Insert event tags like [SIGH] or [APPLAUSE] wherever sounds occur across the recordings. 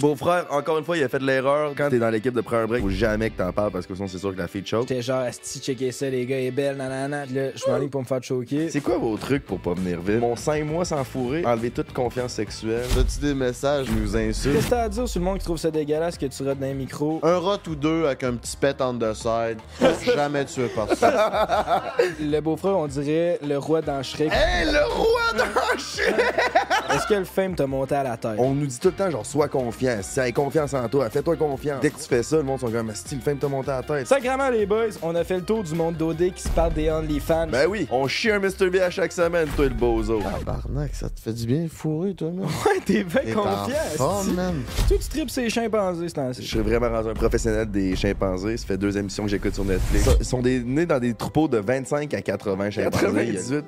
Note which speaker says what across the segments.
Speaker 1: Beau-frère, encore une fois, il a fait de l'erreur. Quand t'es dans l'équipe de premier break, faut jamais que t'en parles parce que sinon c'est sûr que la fille te choke.
Speaker 2: J'étais genre, asti, checker ça, les gars, est belle, nanana. Puis Là, je m'enligne pour me faire choquer.
Speaker 1: C'est quoi vos trucs pour pas venir vite? Mon 5 mois sans fourrer, enlever toute confiance sexuelle.
Speaker 3: As-tu des messages?
Speaker 1: Nous insulte.
Speaker 2: Qu'est-ce que t'as à dire sur le monde qui trouve ça dégueulasse que tu rates dans les micros?
Speaker 3: Un rot ou deux avec un petit pet on the side. [LAUGHS] Jamais tué par ça.
Speaker 2: Le beau-frère, on dirait le roi dans Shrek.
Speaker 1: Hey, le roi d'un chien!
Speaker 2: Est-ce que le fame t'a monté à la tête?
Speaker 1: On nous dit tout le temps, genre, sois confiant. Si confiance en toi, fais-toi confiance. Dès que tu fais ça, le monde sont comme, si le fame t'a monté à la tête.
Speaker 2: Sacrément, les boys, on a fait le tour du monde d'OD qui se parle des OnlyFans.
Speaker 1: Ben oui, on chie un Mr. B à chaque semaine, toi, le bozo.
Speaker 3: Tabarnak, ça te fait du bien fourrer, toi, man.
Speaker 2: Ouais, t'es bien confiant. esti.
Speaker 3: man.
Speaker 2: Toi, tu tripes ces chimpanzés, c'est
Speaker 1: Je
Speaker 2: ainsi.
Speaker 1: suis vraiment rendu un professionnel des chimpanzés. Ça fait deux émissions que j'écoute sur Netflix. Ils sont des, nés dans des troupeaux de 25 à 80 chimpanzés. 98 de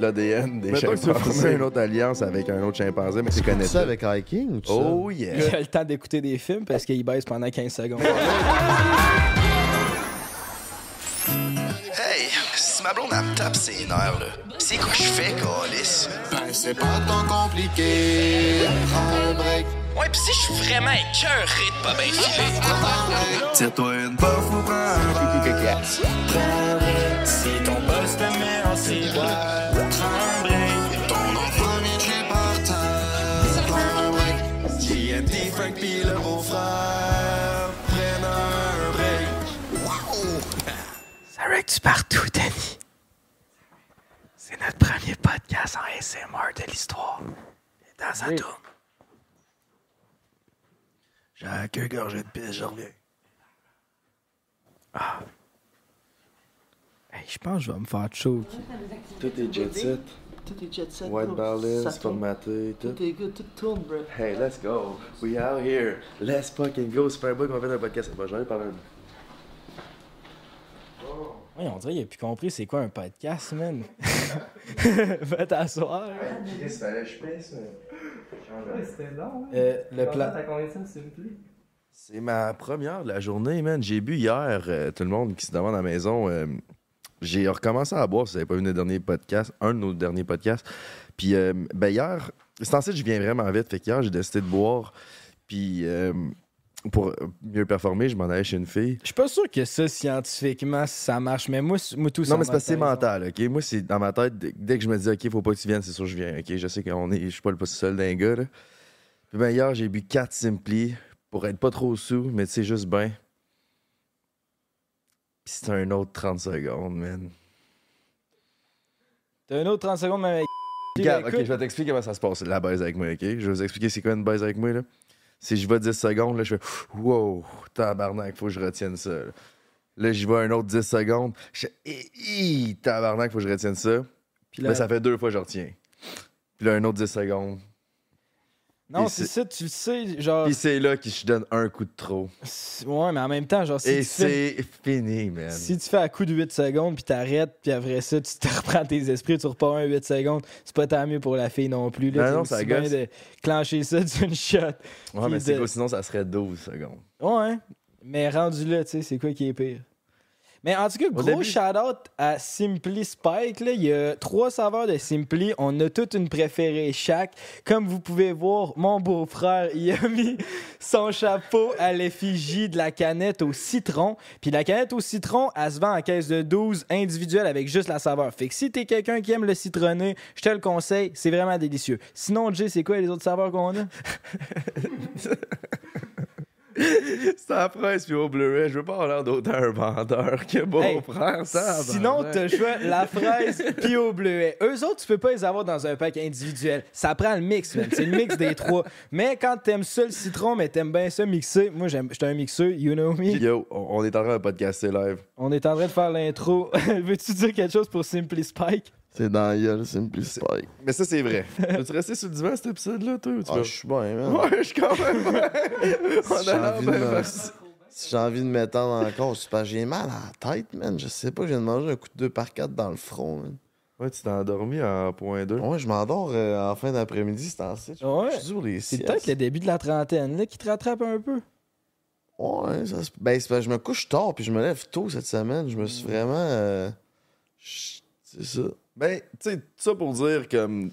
Speaker 1: l'ADN des
Speaker 3: Mettons que tu veux
Speaker 1: chimpanzés. une autre alliance avec un autre chimpanzé, mais tu connais
Speaker 3: ça avec hiking ou tout
Speaker 1: Oh
Speaker 2: Il
Speaker 1: yeah!
Speaker 2: a le temps d'écouter des films parce qu'il baisse pendant 15 secondes.
Speaker 4: Hey, si ma blonde elle me tape ses nerfs, là, c'est quoi je fais, Calis?
Speaker 5: Ben, c'est pas tant compliqué. Prends un break.
Speaker 4: Ouais, pis si je suis vraiment écœuré de pas bien filer.
Speaker 5: Tire-toi une bof ou prends un break. Te met
Speaker 2: Rectue partout, Danny? C'est notre premier podcast en ASMR de l'histoire. Et dans sa tourne.
Speaker 1: J'ai un queue gorgée de pisse, je reviens.
Speaker 2: Hey, je pense que je vais me faire choke.
Speaker 1: Tout est jet set.
Speaker 6: Tout est jet set.
Speaker 1: White balance, formaté, tout.
Speaker 6: Tout est good, tout tourne, bro.
Speaker 1: Hey, let's go. We out here. Let's fucking go. Un boy qu'on fait un podcast. Bon, j'en ai parlé un
Speaker 2: Oui, on dirait qu'il a plus compris c'est quoi un podcast, man. [LAUGHS] Va t'asseoir.
Speaker 1: Chris, fallait que je pisse,
Speaker 6: C'était long,
Speaker 2: Euh, le plan.
Speaker 6: T'as combien de temps, s'il vous plaît?
Speaker 1: C'est ma première de la journée, man. J'ai bu hier, euh, tout le monde qui se demande à la maison. euh, j'ai recommencé à boire, si vous n'avez pas vu notre dernier podcast, un de nos derniers podcasts. Puis, euh, ben hier, c'est en fait, je viens vraiment vite. Fait qu'hier, j'ai décidé de boire. Puis, euh, pour mieux performer, je m'en allais chez une fille.
Speaker 2: Je suis pas sûr que ça, scientifiquement, ça marche, mais moi, moi tout ça.
Speaker 1: Non, mais c'est parce que c'est mental, OK? Moi, c'est dans ma tête, dès- que je me dis, OK, faut pas que tu viennes, c'est sûr que je viens, OK? Je sais qu'on est, je suis pas le pas seul d'un gars, là. Puis ben, hier, j'ai bu 4 Simply pour être pas trop sous, mais tu sais, juste bien. Puis c'était un autre 30 secondes, man.
Speaker 2: T'as un autre 30 secondes, avec.
Speaker 1: Regarde, [LAUGHS] OK, je vais t'expliquer comment ça se passe, la baise avec moi, OK? Je vais vous expliquer c'est quoi une baise avec moi, là. Si je vais 10 secondes, là, je fais « Wow, tabarnak, faut que je retienne ça. » Là, Là, j'y vais un autre 10 secondes. Je fais Hi, tabarnak, faut que je retienne ça.
Speaker 2: Puis
Speaker 1: Là,
Speaker 2: là-
Speaker 1: ça fait deux fois que je retiens. Puis là, un autre 10 secondes.
Speaker 2: Non, c'est ça, tu le sais, genre.
Speaker 1: Puis c'est là que je donne un coup de trop.
Speaker 2: Ouais, mais en même temps, genre, si,
Speaker 1: Et
Speaker 2: fais,
Speaker 1: c'est fini, man.
Speaker 2: si tu fais à coup de 8 secondes, puis t'arrêtes, puis après ça, tu te [LAUGHS] reprends tes esprits, tu repars un 8 secondes, c'est pas tant mieux pour la fille non plus. Là,
Speaker 1: Non, non, ça
Speaker 2: bien de clencher ça [LAUGHS] d'une shot.
Speaker 1: Ouais, mais c'est quoi? Sinon, ça serait 12 secondes.
Speaker 2: Ouais, mais rendu là, tu sais, c'est quoi qui est pire? Mais en tout cas, gros shout-out à Simply Spike. Là. Il y a trois saveurs de Simply. On a toute une préférée chaque. Comme vous pouvez voir, mon beau-frère, il a [LAUGHS] mis son chapeau à l'effigie de la canette au citron. Puis la canette au citron, elle se vend en caisse de 12 individuelle avec juste la saveur. Fait que si t'es quelqu'un qui aime le citronné, je te le conseille. C'est vraiment délicieux. Sinon, Jay, c'est quoi les autres saveurs qu'on a? [LAUGHS]
Speaker 1: C'est la presse puis au Blu-ray. Je veux pas avoir l'air d'autant un vendeur que bon
Speaker 2: Hey,
Speaker 1: frère, ça.
Speaker 2: Sinon, t'as le choix la fraise [LAUGHS] puis au bleuet. Eux autres, tu peux pas les avoir dans un pack individuel. Ça prend le mix, man. C'est le mix des trois. Mais quand t'aimes ça le citron, mais t'aimes bien ça mixer, moi, j'aime, j'étais un mixeur, you know me.
Speaker 1: Yo, on on est en train de podcaster live.
Speaker 2: On est en train de faire l'intro. [LAUGHS] Veux-tu dire quelque chose pour Simply Spike?
Speaker 3: C'est dans la gueule, Simply Spike.
Speaker 1: Mais ça, c'est vrai. [LAUGHS] Veux-tu rester sur le divan cet épisode-là, toi? ou tu
Speaker 3: Ah, je suis bien, man.
Speaker 1: Ouais, je suis quand même. [LAUGHS] on
Speaker 3: Si j'ai envie
Speaker 1: bien.
Speaker 3: Si j'ai envie de m'étendre encore, c'est parce que j'ai mal à la tête, man. Je sais pas, je viens de manger un coup de 2 par 4 dans le front, man.
Speaker 1: Ouais, tu t'es endormi en point 2.
Speaker 3: Ouais, je m'endors euh, en fin d'après-midi, c'est ainsi. Je
Speaker 2: Ouais.
Speaker 3: je suis sur les
Speaker 2: C'est peut-être le début de la trentaine là, qui te rattrape un peu.
Speaker 3: Ouais, ça se- ben, c'est parce que je me couche tard puis je me lève tôt cette semaine. Je me suis vraiment. euh, C'est ça.
Speaker 1: Ben, tu sais, tout ça pour dire que,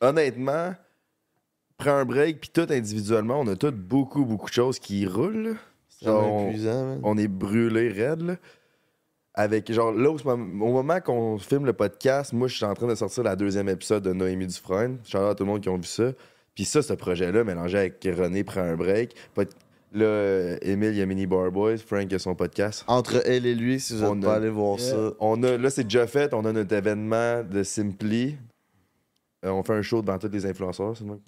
Speaker 1: honnêtement, prend un break, puis tout individuellement, on a tout beaucoup, beaucoup de choses qui roulent.
Speaker 3: C'est
Speaker 1: Genre, on-
Speaker 3: épuisant,
Speaker 1: on est brûlé raide là. Avec genre là au, au moment qu'on filme le podcast, moi je suis en train de sortir la deuxième épisode de Noémie Dufresne. Shout out à tout le monde qui ont vu ça. Puis ça, ce projet-là, mélangé avec René prend un break. Là, Emile, il y a Mini Bar Boys, Frank a son podcast.
Speaker 3: Entre elle et lui, si vous
Speaker 1: On
Speaker 3: n'êtes
Speaker 1: a-
Speaker 3: pas allé voir
Speaker 2: Yeah.
Speaker 3: ça.
Speaker 1: On a, là, c'est déjà fait, on a notre événement de Simply. Euh, on fait un show devant tous les influenceurs, c'est moi.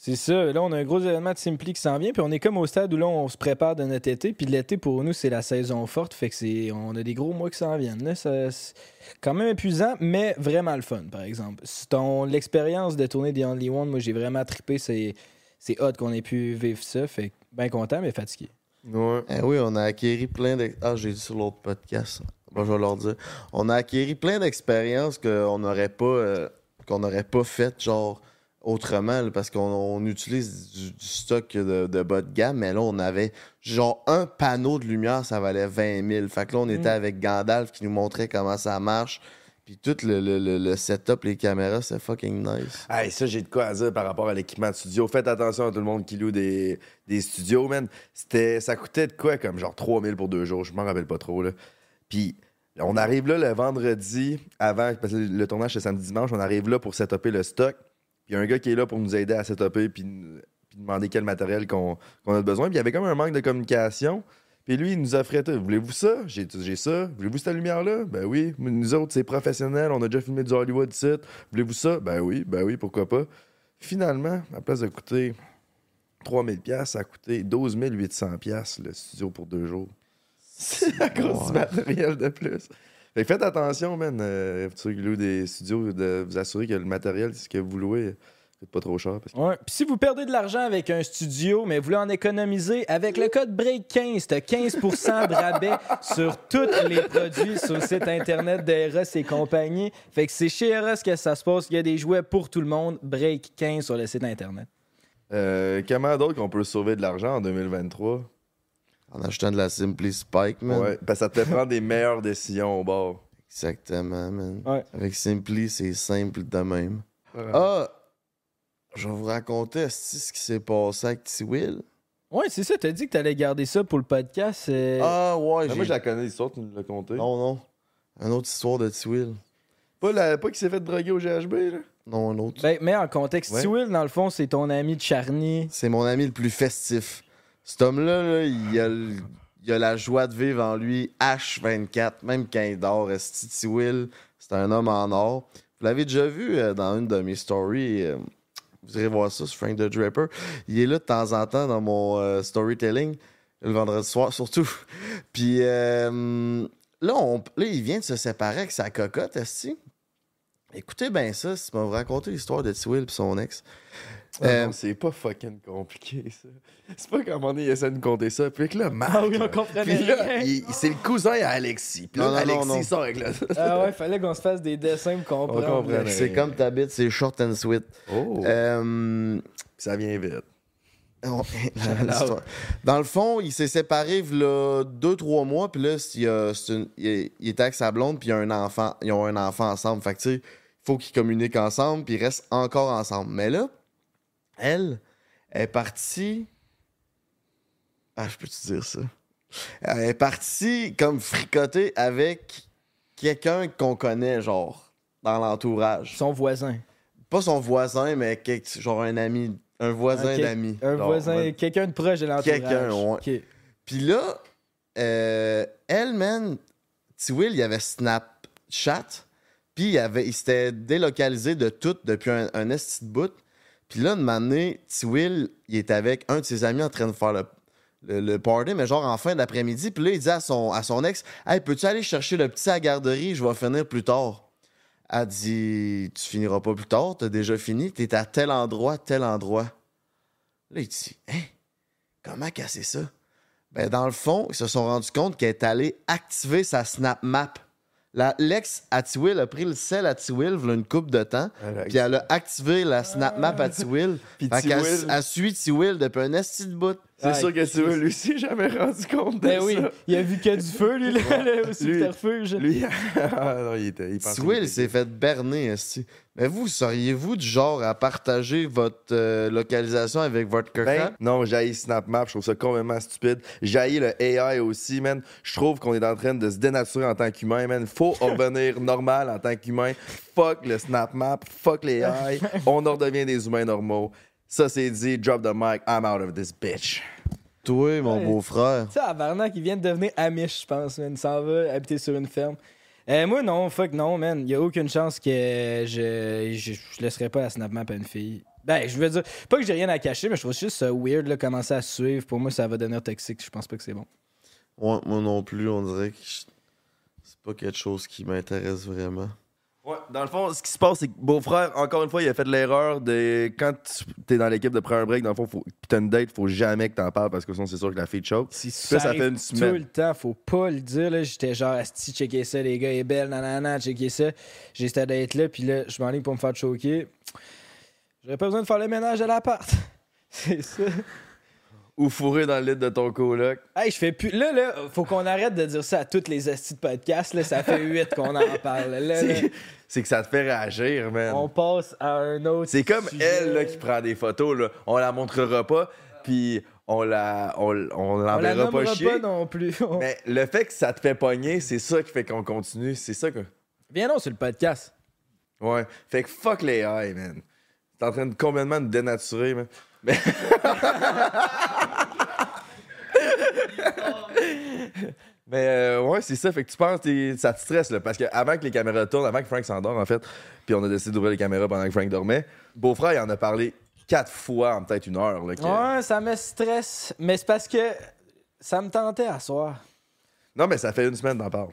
Speaker 2: C'est ça. Là, on a un gros événement de Simply qui s'en vient. Puis on est comme au stade où là, on se prépare de notre été. Puis l'été, pour nous, c'est la saison forte. Fait que c'est. On a des gros mois qui s'en viennent. Là, ça, c'est quand même épuisant, mais vraiment le fun, par exemple. C'est ton- L'expérience de tourner The Only One, moi, j'ai vraiment trippé. C'est, c'est hot qu'on ait pu vivre ça. Fait que bien content, mais fatigué.
Speaker 1: Ouais.
Speaker 3: Eh oui, on a acquéri plein de. Ah, j'ai dit sur l'autre podcast. Bon, je vais leur dire. On a acquéri plein d'expériences qu'on n'aurait pas, euh, qu'on n'aurait pas faites, genre, autrement, là, parce qu'on on utilise du, du stock de, de bas de gamme, mais là, on avait, genre, un panneau de lumière, ça valait 20 000. Fait que là, on était
Speaker 2: Mm.
Speaker 3: avec Gandalf qui nous montrait comment ça marche. Puis tout le, le- le- setup, les caméras, c'est fucking nice.
Speaker 1: Hey, ça, j'ai de quoi à dire par rapport à l'équipement de studio. Faites attention à tout le monde qui loue des, des studios, man. C'était, ça coûtait de quoi, comme genre 3000 pour deux jours? Je m'en rappelle pas trop, là. Puis, on arrive là le vendredi, avant, parce que le tournage c'est samedi-dimanche, on arrive là pour setuper le stock. Puis, il y a un gars qui est là pour nous aider à setuper, puis, puis demander quel matériel qu'on, qu'on a besoin. Puis, il y avait comme un manque de communication. Puis lui, il nous offrait tout. Voulez-vous ça? J'ai, j'ai ça. Voulez-vous cette lumière-là? Ben oui. Nous autres, c'est professionnel. On a déjà filmé du Hollywood site. Voulez-vous ça? Ben oui, ben oui, pourquoi pas. Finalement, à place de coûter 3000 pièces, ça a coûté 12 800 pièces le studio pour deux jours. [LAUGHS] C'est à cause du matériel de plus. Fait que faites attention, man, euh, qui louent des studios, de vous assurer que le matériel, ce que vous louez, coûte pas trop cher. Parce que...
Speaker 2: Ouais. Puis si vous perdez de l'argent avec un studio, mais vous voulez en économiser, avec le code BREAK15, t'as 15% de rabais [LAUGHS] sur tous les produits sur le site internet d'Eros et compagnie. Fait que c'est chez Eros que ça se passe. Il y a des jouets pour tout le monde. BREAK15 sur le site internet.
Speaker 1: Euh, comment d'autres qu'on peut sauver de l'argent en 2023?
Speaker 3: En achetant de la Simply Spike, man.
Speaker 1: Ouais, parce que ça te fait prendre des meilleures décisions au bord.
Speaker 3: Exactement, man.
Speaker 2: Ouais.
Speaker 3: Avec Simply, c'est simple de même. Ah! Je vais vous raconter esti, ce qui s'est passé avec T-Will.
Speaker 2: Ouais, c'est ça. T'as dit que t'allais garder ça pour le podcast.
Speaker 3: Ah, ouais,
Speaker 1: Ah, moi, je la connais, l'histoire, tu nous l'as conté.
Speaker 3: Non, non. Une autre histoire de T-Will.
Speaker 1: Pas, la, pas qui s'est fait droguer au GHB, là?
Speaker 3: Non, un autre.
Speaker 2: Ben, mais en contexte,
Speaker 1: Ouais.
Speaker 2: Will, dans le fond, c'est ton ami de Charny.
Speaker 3: C'est mon ami le plus festif. Cet homme-là, là, il, a le- il a la joie de vivre en lui H24, même quand il dort. esti, T-Will, c'est un homme en or. Vous l'avez déjà vu euh, dans une de mes stories. euh, vous irez voir ça sur Frank the Draper. Il est là de temps en temps dans mon euh, storytelling, le vendredi soir surtout. [LAUGHS] Puis euh, là, il vient de se séparer avec sa cocotte, esti. Écoutez bien ça, si tu m'as raconté l'histoire de T-Will et son ex.
Speaker 1: Ah
Speaker 3: Euh,
Speaker 1: non, c'est pas fucking compliqué, ça. C'est pas qu'à un moment donné, il essaie de nous compter ça. Puis que là, Marc,
Speaker 2: Ah oui, on comprenait
Speaker 1: Puis là,
Speaker 2: rien.
Speaker 1: il- c'est le cousin à Alexis. Puis là,
Speaker 3: Non, non, non,
Speaker 1: Alexis
Speaker 3: non.
Speaker 1: sort avec la...
Speaker 2: Ah ouais, fallait qu'on se fasse des dessins pour comprendre.
Speaker 1: On comprend.
Speaker 3: C'est comme t'habites, c'est short and sweet.
Speaker 1: Oh!
Speaker 3: Euh,
Speaker 1: Ça vient vite.
Speaker 3: on- [LAUGHS] l'histoire. Dans le fond, il s'est séparé il y a deux, trois mois, puis là, il, y a- c'est une- il- il était avec sa blonde, puis il a un enfant. Ils ont un enfant ensemble. Fait que, tu sais, il faut qu'ils communiquent ensemble, puis ils restent encore ensemble. Mais là, elle est partie. Ah, je peux te dire ça? Elle est partie comme fricoter avec quelqu'un qu'on connaît, genre, dans l'entourage.
Speaker 2: Son voisin.
Speaker 3: Pas son voisin, mais quelque- genre un ami, un voisin
Speaker 2: Ok.
Speaker 3: d'amis.
Speaker 2: Un
Speaker 3: Genre,
Speaker 2: voisin, quelqu'un de proche de l'entourage.
Speaker 3: Quelqu'un, ouais. Puis là, euh, elle, man, T-Will, il avait Snapchat, puis il, avait, il s'était délocalisé de tout depuis un, un esti de bout. Puis là, de m'amener, T-Will, il était avec un de ses amis en train de faire le, le, le party, mais genre en fin d'après-midi. Puis là, il dit à son, à son ex Hey, peux-tu aller chercher le petit à la garderie? Je vais finir plus tard. Elle dit Tu finiras pas plus tard, t'as déjà fini, t'es à tel endroit, tel endroit. Là, il dit Hein? Comment casser ça ben, dans le fond, ils se sont rendus compte qu'elle est allée activer sa Snap Map. La- L'ex à T-Will a pris le sel à T-Will il y a une coupe de temps, puis elle a activé la Snap Map à T-Will.
Speaker 1: Puis
Speaker 3: Fait qu'elle
Speaker 1: T-Will-
Speaker 3: elle suit T-Will depuis un esti de bout.
Speaker 1: C'est sûr que tu veux, lui aussi, jamais rendu compte de
Speaker 2: Ben oui, il a vu que du feu, lui, là, là, au subterfuge.
Speaker 1: Lui, [LAUGHS] ah non, il était. Il
Speaker 3: Swill
Speaker 1: qu'il
Speaker 3: s'est fait berner, esti. Mais vous, seriez-vous du genre à partager votre euh, localisation avec votre
Speaker 1: Ben,
Speaker 3: coca?
Speaker 1: non, j'ai SnapMap, je trouve ça complètement stupide. J'ai le AI aussi, man. Je trouve qu'on est en train de se dénaturer en tant qu'humain, man. Faut [LAUGHS] revenir normal en tant qu'humain. Fuck le SnapMap, fuck les AI. [LAUGHS] On en redevient des humains normaux. Ça, c'est dit, drop the mic, I'm out of this bitch.
Speaker 3: Toi, mon
Speaker 2: Ouais.
Speaker 3: beau-frère.
Speaker 2: Tu sais, Abarnak, il vient de devenir Amish, je pense, man. Il s'en va habiter sur une ferme. Euh, moi, non, fuck, non, man. Il y a aucune chance que je, je, je laisserais pas la SnapMap à une fille. Ben, je veux dire, pas que j'ai rien à cacher, mais je trouve juste ça weird, là, commencer à suivre. Pour moi, ça va devenir toxique. Je pense pas que c'est bon.
Speaker 3: Ouais, moi non plus, on dirait que je- c'est pas quelque chose qui m'intéresse vraiment.
Speaker 1: Ouais, dans le fond, ce qui se passe, c'est que Beau-frère, encore une fois, il a fait de l'erreur de quand tu t'es dans l'équipe de prendre un break, dans le fond, faut, pis t'as une date, faut jamais que t'en parles parce que sinon, c'est sûr que la fille choke.
Speaker 2: Si
Speaker 1: ça
Speaker 2: ça,
Speaker 1: fait une semaine.
Speaker 2: tout le temps, faut pas le dire. là. J'étais genre, asti, checker ça, les gars, il est belle, nanana, checker ça. J'ai cette date-là, puis là, je m'enligne pour me faire choquer. J'aurais pas besoin de faire le ménage à l'appart. [LAUGHS] C'est ça.
Speaker 1: Ou fourré dans le lit de ton coloc.
Speaker 2: Hey, je fais plus. Là, là, faut qu'on arrête de dire ça à toutes les astis de podcast. Là, ça fait huit qu'on en [LAUGHS] parle. Là, là,
Speaker 1: C'est- que ça te fait réagir, man.
Speaker 2: on passe à un autre.
Speaker 1: C'est comme
Speaker 2: sujet.
Speaker 1: elle là, qui prend des photos. Là. On la montrera pas, puis on la, on, on l'enverra pas
Speaker 2: pas,
Speaker 1: chier.
Speaker 2: non plus. On- [LAUGHS]
Speaker 1: Mais le fait que ça te fait pogner, c'est ça qui fait qu'on continue. C'est ça que.
Speaker 2: Viens non sur le podcast.
Speaker 1: Ouais. Fait que fuck les high, man. T'es en train de complètement de dénaturer, man. Mais. [LAUGHS] Mais euh, ouais, c'est ça. Fait que tu penses, t'es- ça te stresse, là. Parce que avant que les caméras tournent, avant que Frank s'endort, en fait, puis on a décidé d'ouvrir les caméras pendant que Frank dormait, Beau-frère, il en a parlé quatre fois en peut-être une heure, là. que-
Speaker 2: Ouais, ça me stresse. Mais c'est parce que ça me tentait à soir.
Speaker 1: Non, mais ça fait une semaine d'en parle.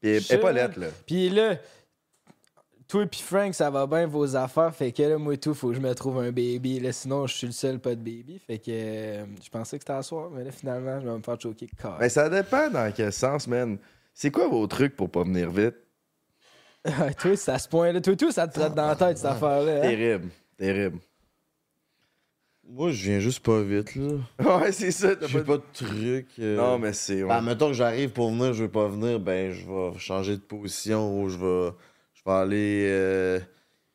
Speaker 1: Puis elle elle est pas lettre, là.
Speaker 2: Puis là, toi et Frank, ça va bien vos affaires. Fait que là, moi et tout, faut que je me trouve un baby. Là, sinon, je suis le seul pas de baby. Fait que euh, je pensais que c'était à soir. Mais là, finalement, je vais me faire choquer. Car-
Speaker 1: Mais ça dépend dans quel sens, man. C'est quoi vos trucs pour pas venir vite? [LAUGHS]
Speaker 2: Ah, toi, c'est à ce point-là. Toi, tout, ça te trotte dans la tête, cette affaire-là. hein?
Speaker 1: Terrible. Terrible.
Speaker 3: Moi, je viens juste pas vite, là. [LAUGHS]
Speaker 1: Ouais, c'est ça. t'as
Speaker 3: J'ai
Speaker 1: pas...
Speaker 3: pas de truc. euh,
Speaker 1: Non, mais c'est. ouais.
Speaker 3: Ben, mettons que j'arrive pour venir, je veux pas venir, ben, je vais changer de position ou je vais, vais aller euh,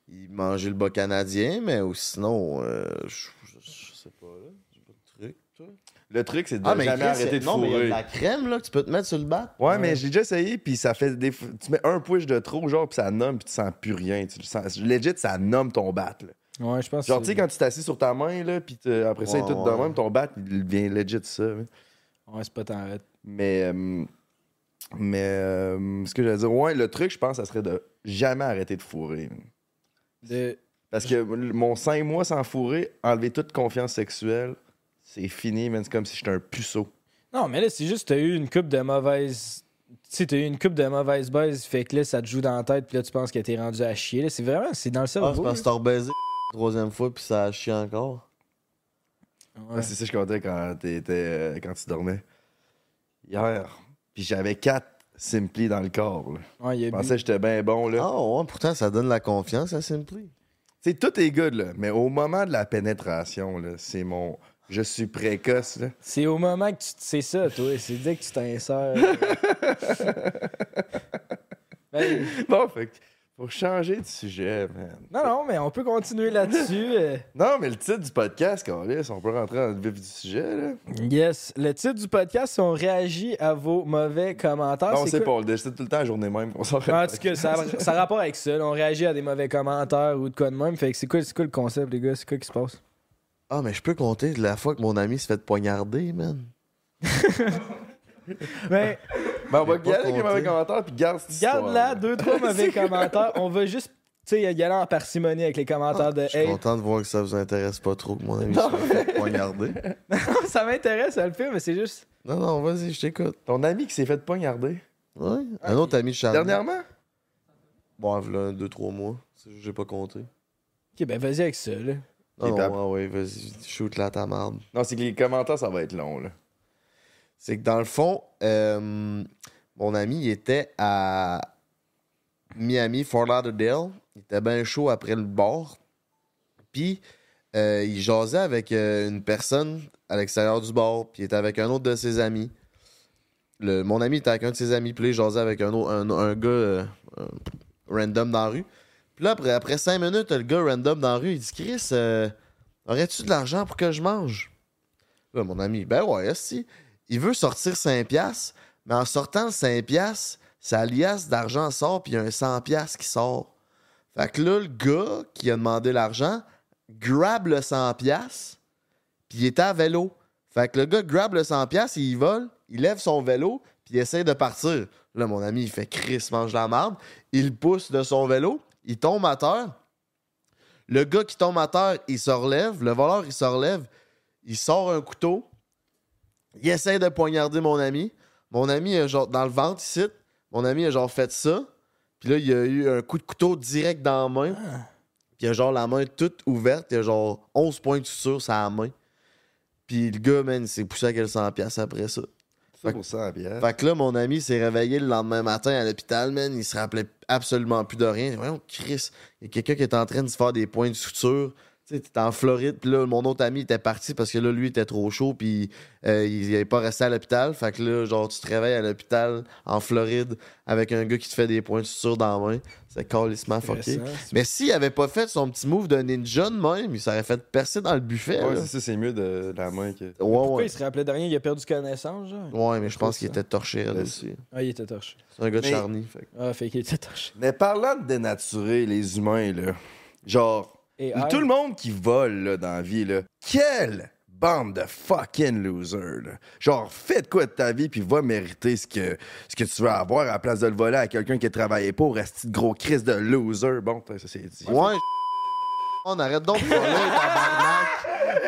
Speaker 3: y manger le bas canadien, mais ou sinon, euh, je, je- je sais pas, là. J'ai pas de truc, toi.
Speaker 1: Le truc, c'est de
Speaker 3: Ah, mais
Speaker 1: jamais arrêter de
Speaker 3: non, mais il y a
Speaker 1: fourrer.
Speaker 3: de la crème, là, que tu peux te mettre sur le bat.
Speaker 1: Ouais, mais j'ai déjà essayé, puis ça fait des. Tu mets un push de trop, genre, puis ça nomme, puis tu sens plus rien. Tu le sens... Legit, ça nomme ton bat, là.
Speaker 2: Ouais, je pense
Speaker 1: Genre,
Speaker 2: que
Speaker 1: tu sais, quand tu t'assis sur ta main, là, puis te- après ça, il est
Speaker 3: Ouais,
Speaker 1: tout de même, ton bat, il devient legit ça.
Speaker 2: Ouais, c'est pas tant raide.
Speaker 1: Mais. euh, Mais. euh, ce que j'allais dire, ouais, le truc, je pense, ça serait de jamais arrêter de fourrer.
Speaker 2: De...
Speaker 1: Parce que mon 5 mois sans fourrer, enlever toute confiance sexuelle, c'est fini, man. C'est comme si j'étais un puceau.
Speaker 2: Non, mais là, c'est juste que t'as eu une coupe de mauvaise. Tu sais, t'as eu une coupe de mauvaise base, fait que là, ça te joue dans la tête, puis là, tu penses que t'es rendu à chier. Là, c'est vraiment, c'est dans le
Speaker 3: Ah,
Speaker 2: cerveau.
Speaker 3: c'est parce que t'as rebaisé la troisième fois, puis ça a chié encore.
Speaker 1: Ouais,
Speaker 2: Ouais.
Speaker 1: c'est ça que je comptais quand, t'étais, euh, quand tu dormais. Hier. Puis j'avais 4 Simply dans le corps. là.
Speaker 2: Ouais, il a
Speaker 1: Je
Speaker 2: bu.
Speaker 1: pensais que j'étais bien bon, là.
Speaker 3: Ah, ouais, pourtant, ça donne la confiance à Simply.
Speaker 1: Sais, tout est good, là. Mais au moment de la pénétration, là, c'est mon. Je suis précoce, là.
Speaker 2: C'est au moment que tu. C'est ça, toi. C'est dès que tu t'insères. [LAUGHS] Ben,
Speaker 1: Bon, fait que faut changer de sujet, man.
Speaker 2: non, non, mais on peut continuer là-dessus. euh. [LAUGHS]
Speaker 1: Non, mais le titre du podcast, Carlis, on peut rentrer dans le vif du sujet, là.
Speaker 2: Yes. Le titre du podcast, c'est on réagit à vos mauvais commentaires.
Speaker 1: non,
Speaker 2: c'est
Speaker 1: pas, on le décide tout le temps la journée même qu'on s'en
Speaker 2: En tout cas, ça, ça a rapport avec ça. là. On réagit à des mauvais commentaires ou de quoi de même. Fait que c'est quoi, c'est quoi le concept, les gars? C'est quoi qui se passe?
Speaker 3: Ah, mais je peux compter la fois que mon ami se fait poignarder, man. [LAUGHS]
Speaker 2: Ben,
Speaker 1: Ben, on va y aller avec les mauvais commentaires, puis garde cette
Speaker 2: garde là, deux, trois mauvais [LAUGHS] commentaires. On va juste, tu sais, y aller en parcimonie avec les commentaires de
Speaker 3: Je suis
Speaker 2: Hey.
Speaker 3: content de voir que ça vous intéresse pas trop que mon ami se fait poignarder. [LAUGHS]
Speaker 2: ça m'intéresse à le faire, mais c'est juste.
Speaker 3: Non, non, vas-y, je t'écoute.
Speaker 1: Ton ami qui s'est fait poignarder.
Speaker 3: Ouais. Un autre ami de Charles.
Speaker 1: Dernièrement?
Speaker 3: Bon, voilà, deux, trois mois. J'ai pas compté.
Speaker 2: Ok, ben vas-y avec ça, là.
Speaker 3: Non, non, ouais, ouais, vas-y, shoot là ta marde.
Speaker 1: Non, c'est que les commentaires, ça va être long, là.
Speaker 3: C'est que dans le fond, euh, mon ami, était à Miami, Fort Lauderdale. Il était bien chaud après le bord. Puis, euh, il jasait avec euh, une personne à l'extérieur du bar, puis il était avec un autre de ses amis. Mon ami était avec un de ses amis, puis il jasait avec un, gars random dans la rue. Puis là, après, après cinq minutes, le gars random dans la rue, il dit Chris, aurais-tu de l'argent pour que je mange? Là, mon ami, ben ouais, si. Il veut sortir 5$, piastres, mais en sortant le 5$, piastres, sa liasse d'argent sort, puis il y a un 100$ piastres qui sort. Fait que là, le gars qui a demandé l'argent grab le 100$, piastres, puis il était à vélo. Fait que le gars grab le 100$, piastres, il vole, il lève son vélo, puis il essaie de partir. Là, mon ami, il fait Chris, mange la marde. Il pousse de son vélo, il tombe à terre. Le gars qui tombe à terre, il se relève. Le voleur, il se relève. Il sort un couteau. Il essaie de poignarder mon ami. Mon ami, a genre, dans le ventre, ici, mon ami a genre fait ça. Puis là, il a eu un coup de couteau direct dans la main. Puis il a genre la main toute ouverte. Il a genre 11 points de suture sur la main. Puis le gars, man, il s'est poussé à quel 100$ piastres après ça.
Speaker 1: Ça pour 100 piastres.
Speaker 3: Fait que là, mon ami s'est réveillé le lendemain matin à l'hôpital, man. Il se rappelait absolument plus de rien. Voyons, Chris, il y a quelqu'un qui est en train de se faire des points de suture. Tu sais, t'es en Floride, puis là, mon autre ami était parti parce que là, lui, il était trop chaud, puis euh, il n'est pas resté à l'hôpital. Fait que là, genre, tu te réveilles à l'hôpital en Floride avec un gars qui te fait des points de suture dans la main. C'est calissement fucké. Mais s'il avait pas fait son petit move de ninja de même, il s'aurait fait percer dans le buffet.
Speaker 1: Ouais,
Speaker 3: là.
Speaker 1: c'est ça, c'est mieux de, de la main que.
Speaker 3: Ouais,
Speaker 2: Pourquoi
Speaker 3: ouais.
Speaker 2: il se rappelait de rien? Il a perdu connaissance, genre?
Speaker 3: Ouais, mais je pense qu'il était torché là,
Speaker 1: Ouais.
Speaker 2: Ah, il était torché.
Speaker 3: C'est un gars de
Speaker 1: Mais-
Speaker 3: charny. Fait.
Speaker 2: Ah, fait qu'il était torché.
Speaker 1: Mais parlant de dénaturer les humains, là, genre, Tout le monde qui vole là, dans la vie, là, quelle bande de fucking losers. Là. Genre, fais de quoi de ta vie, puis va mériter ce que, ce que tu veux avoir à la place de le voler à quelqu'un qui a travaillé pour, rester de gros crise de loser. Bon, ça c'est dit.
Speaker 3: Ouais. On arrête donc de voler,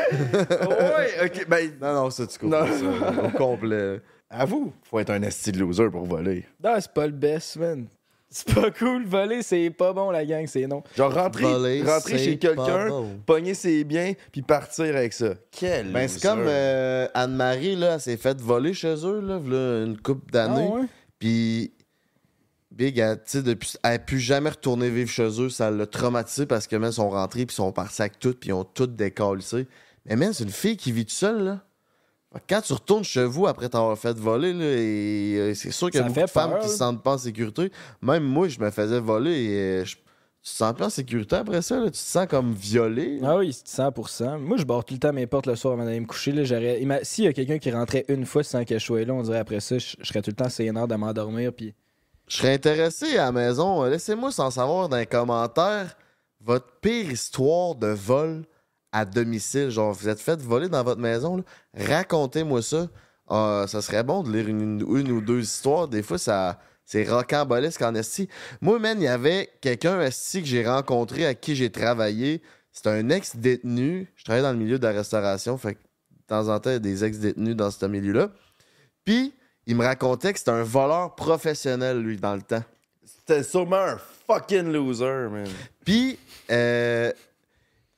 Speaker 3: [LAUGHS]
Speaker 1: ouais, ok, ben,
Speaker 3: Non, non, ça, tu
Speaker 1: Non.
Speaker 3: comprends ça. Au complet.
Speaker 1: avoue, faut être un esti de loser pour voler.
Speaker 2: Non, c'est pas le best, man. C'est pas cool. Voler, c'est pas bon, la gang, c'est non.
Speaker 1: Genre, rentrer,
Speaker 3: Voler,
Speaker 1: rentrer chez quelqu'un,
Speaker 3: bon.
Speaker 1: pogner ses biens, puis partir avec ça. Quel
Speaker 3: Ben, c'est comme euh, Anne-Marie, là, elle s'est faite voler chez eux, là, une couple d'années.
Speaker 2: Ah, ouais?
Speaker 3: Puis, Big, elle, tu sais, depuis, elle a pu jamais retourner vivre chez eux. Ça l'a traumatisé parce que, même, ils sont rentrés, puis ils sont partis avec tout, puis ils ont tout décalissé. Mais, man, c'est une fille qui vit toute seule, là. Quand tu retournes chez vous après t'avoir fait voler, là, et euh, c'est sûr qu'il y a beaucoup de femmes
Speaker 2: peur,
Speaker 3: qui se sentent pas en sécurité. Même moi, je me faisais voler et euh, je- tu te sens pas en sécurité après ça. Là? Tu te sens comme violé?
Speaker 2: Ah oui, c'est 100%. Moi, je barre tout le temps mes portes le soir avant d'aller me coucher. S'il y a quelqu'un qui rentrait une fois sans que je sois là, on dirait après ça, je, je serais tout le temps sénère de m'endormir. Puis...
Speaker 3: Je serais intéressé à la maison. Laissez-moi sans savoir dans les commentaires votre pire histoire de vol à domicile. Genre, vous êtes fait voler dans votre maison. Racontez-moi ça. Ah, ça serait bon de lire une, une ou deux histoires. Des fois, ça. C'est rocambolesque en esti. Moi, man, il y avait quelqu'un esti que j'ai rencontré, à qui j'ai travaillé. C'était un ex-détenu. Je travaillais dans le milieu de la restauration. Fait que de temps en temps, il y a des ex-détenus dans ce milieu-là. Puis, il me racontait que c'était un voleur professionnel, lui, dans le temps.
Speaker 1: C'était sûrement un fucking loser, man.
Speaker 3: Puis, euh,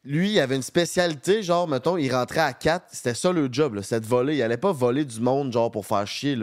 Speaker 3: lui, il avait une spécialité, genre, mettons, il rentrait à 4, c'était ça le job, là, c'était de voler. Il allait pas voler du monde, genre, pour faire chier.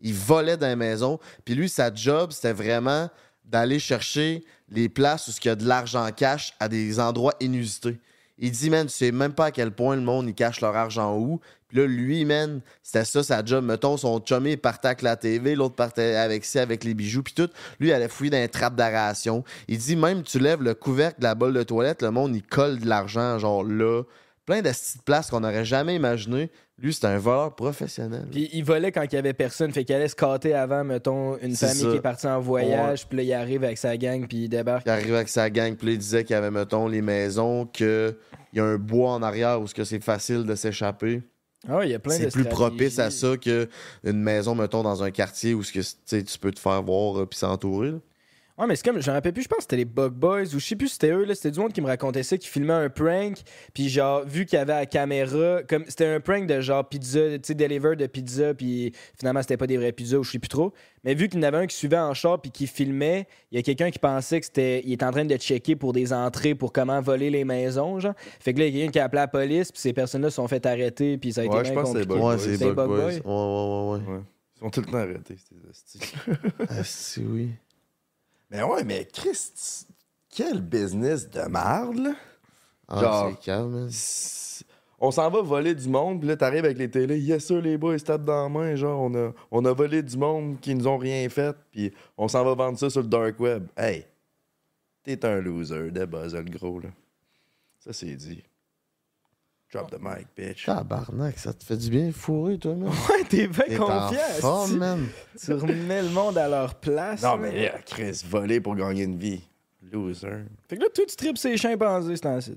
Speaker 3: Il volait dans les maisons. Puis lui, sa job, c'était vraiment d'aller chercher les places où il y a de l'argent cash à des endroits inusités. Il dit, man, tu sais même pas à quel point le monde, il cache leur argent où. Puis là, lui, man, c'était ça sa job. Mettons, son chummy partait avec la TV, l'autre partait avec ça, avec les bijoux, puis tout. Lui, il allait fouiller dans les trappes d'aération. Il dit, même, tu lèves le couvercle de la bolle de toilette, le monde, il colle de l'argent, genre là. Plein de petites places qu'on n'aurait jamais imaginé. Lui, c'était un voleur professionnel.
Speaker 2: Puis il volait quand il y avait personne. Fait qu'il allait se cater avant, mettons, une
Speaker 3: C'est
Speaker 2: famille
Speaker 3: ça.
Speaker 2: qui est partie en voyage. Puis là, il arrive avec sa gang, puis il débarque.
Speaker 3: Il arrivait avec sa gang, puis là, il disait qu'il y avait, mettons, les maisons, qu'il y a un bois en arrière où c'est facile de s'échapper.
Speaker 2: Ah, il y a plein de
Speaker 3: C'est plus propice à ça qu'une maison, mettons, dans un quartier où que, tu peux te faire voir euh, puis s'entourer.
Speaker 2: Ouais, mais c'est comme, je me rappelle plus, je pense que c'était les Bug Boys ou je sais plus si c'était eux, là, c'était du monde qui me racontait ça, qui filmait un prank, puis genre, vu qu'il y avait la caméra, comme c'était un prank de genre pizza, tu sais, deliver de pizza, puis finalement c'était pas des vraies pizzas ou je sais plus trop, mais vu qu'il y en avait un qui suivait en char puis qui filmait, il y a quelqu'un qui pensait que c'était, il était en train de checker pour des entrées, pour comment voler les maisons, genre. Fait que là, il y a quelqu'un qui a appelé la police, puis ces personnes-là se sont fait arrêter, puis ça a été
Speaker 1: Ouais,
Speaker 2: bien
Speaker 1: je pense que c'est
Speaker 2: compliqué.
Speaker 1: Bug
Speaker 3: Ouais,
Speaker 1: Boys.
Speaker 3: c'est Bug. Ouais, ouais, ouais, ouais.
Speaker 1: Ouais. Ils sont tout le temps arrêtés, ces hosties.
Speaker 3: Ah, si, oui.
Speaker 1: Mais ouais, mais Christ, quel business de merde, là.
Speaker 3: Ah,
Speaker 1: Genre-
Speaker 3: c'est calme,
Speaker 1: On s'en va voler du monde, puis là, t'arrives avec les télés. Yes, sir, les boys, ils se tapent dans la main. Genre, on a, on a volé du monde qui nous ont rien fait, puis on s'en va vendre ça sur le dark web. Hey, t'es un loser, de buzz, le gros, là. Ça, c'est dit. Drop the mic, bitch.
Speaker 3: Tabarnak, ça te fait du bien fourrer, toi, man? [LAUGHS]
Speaker 2: Ouais, t'es bien
Speaker 3: T'es en
Speaker 2: confiant.
Speaker 3: forme, man.
Speaker 2: Tu remets le monde à leur place.
Speaker 1: Non, mais là, Chris, voler pour gagner une vie. Loser.
Speaker 2: Fait que là, toi, tu tripes ces chimpanzés, c'est ainsi.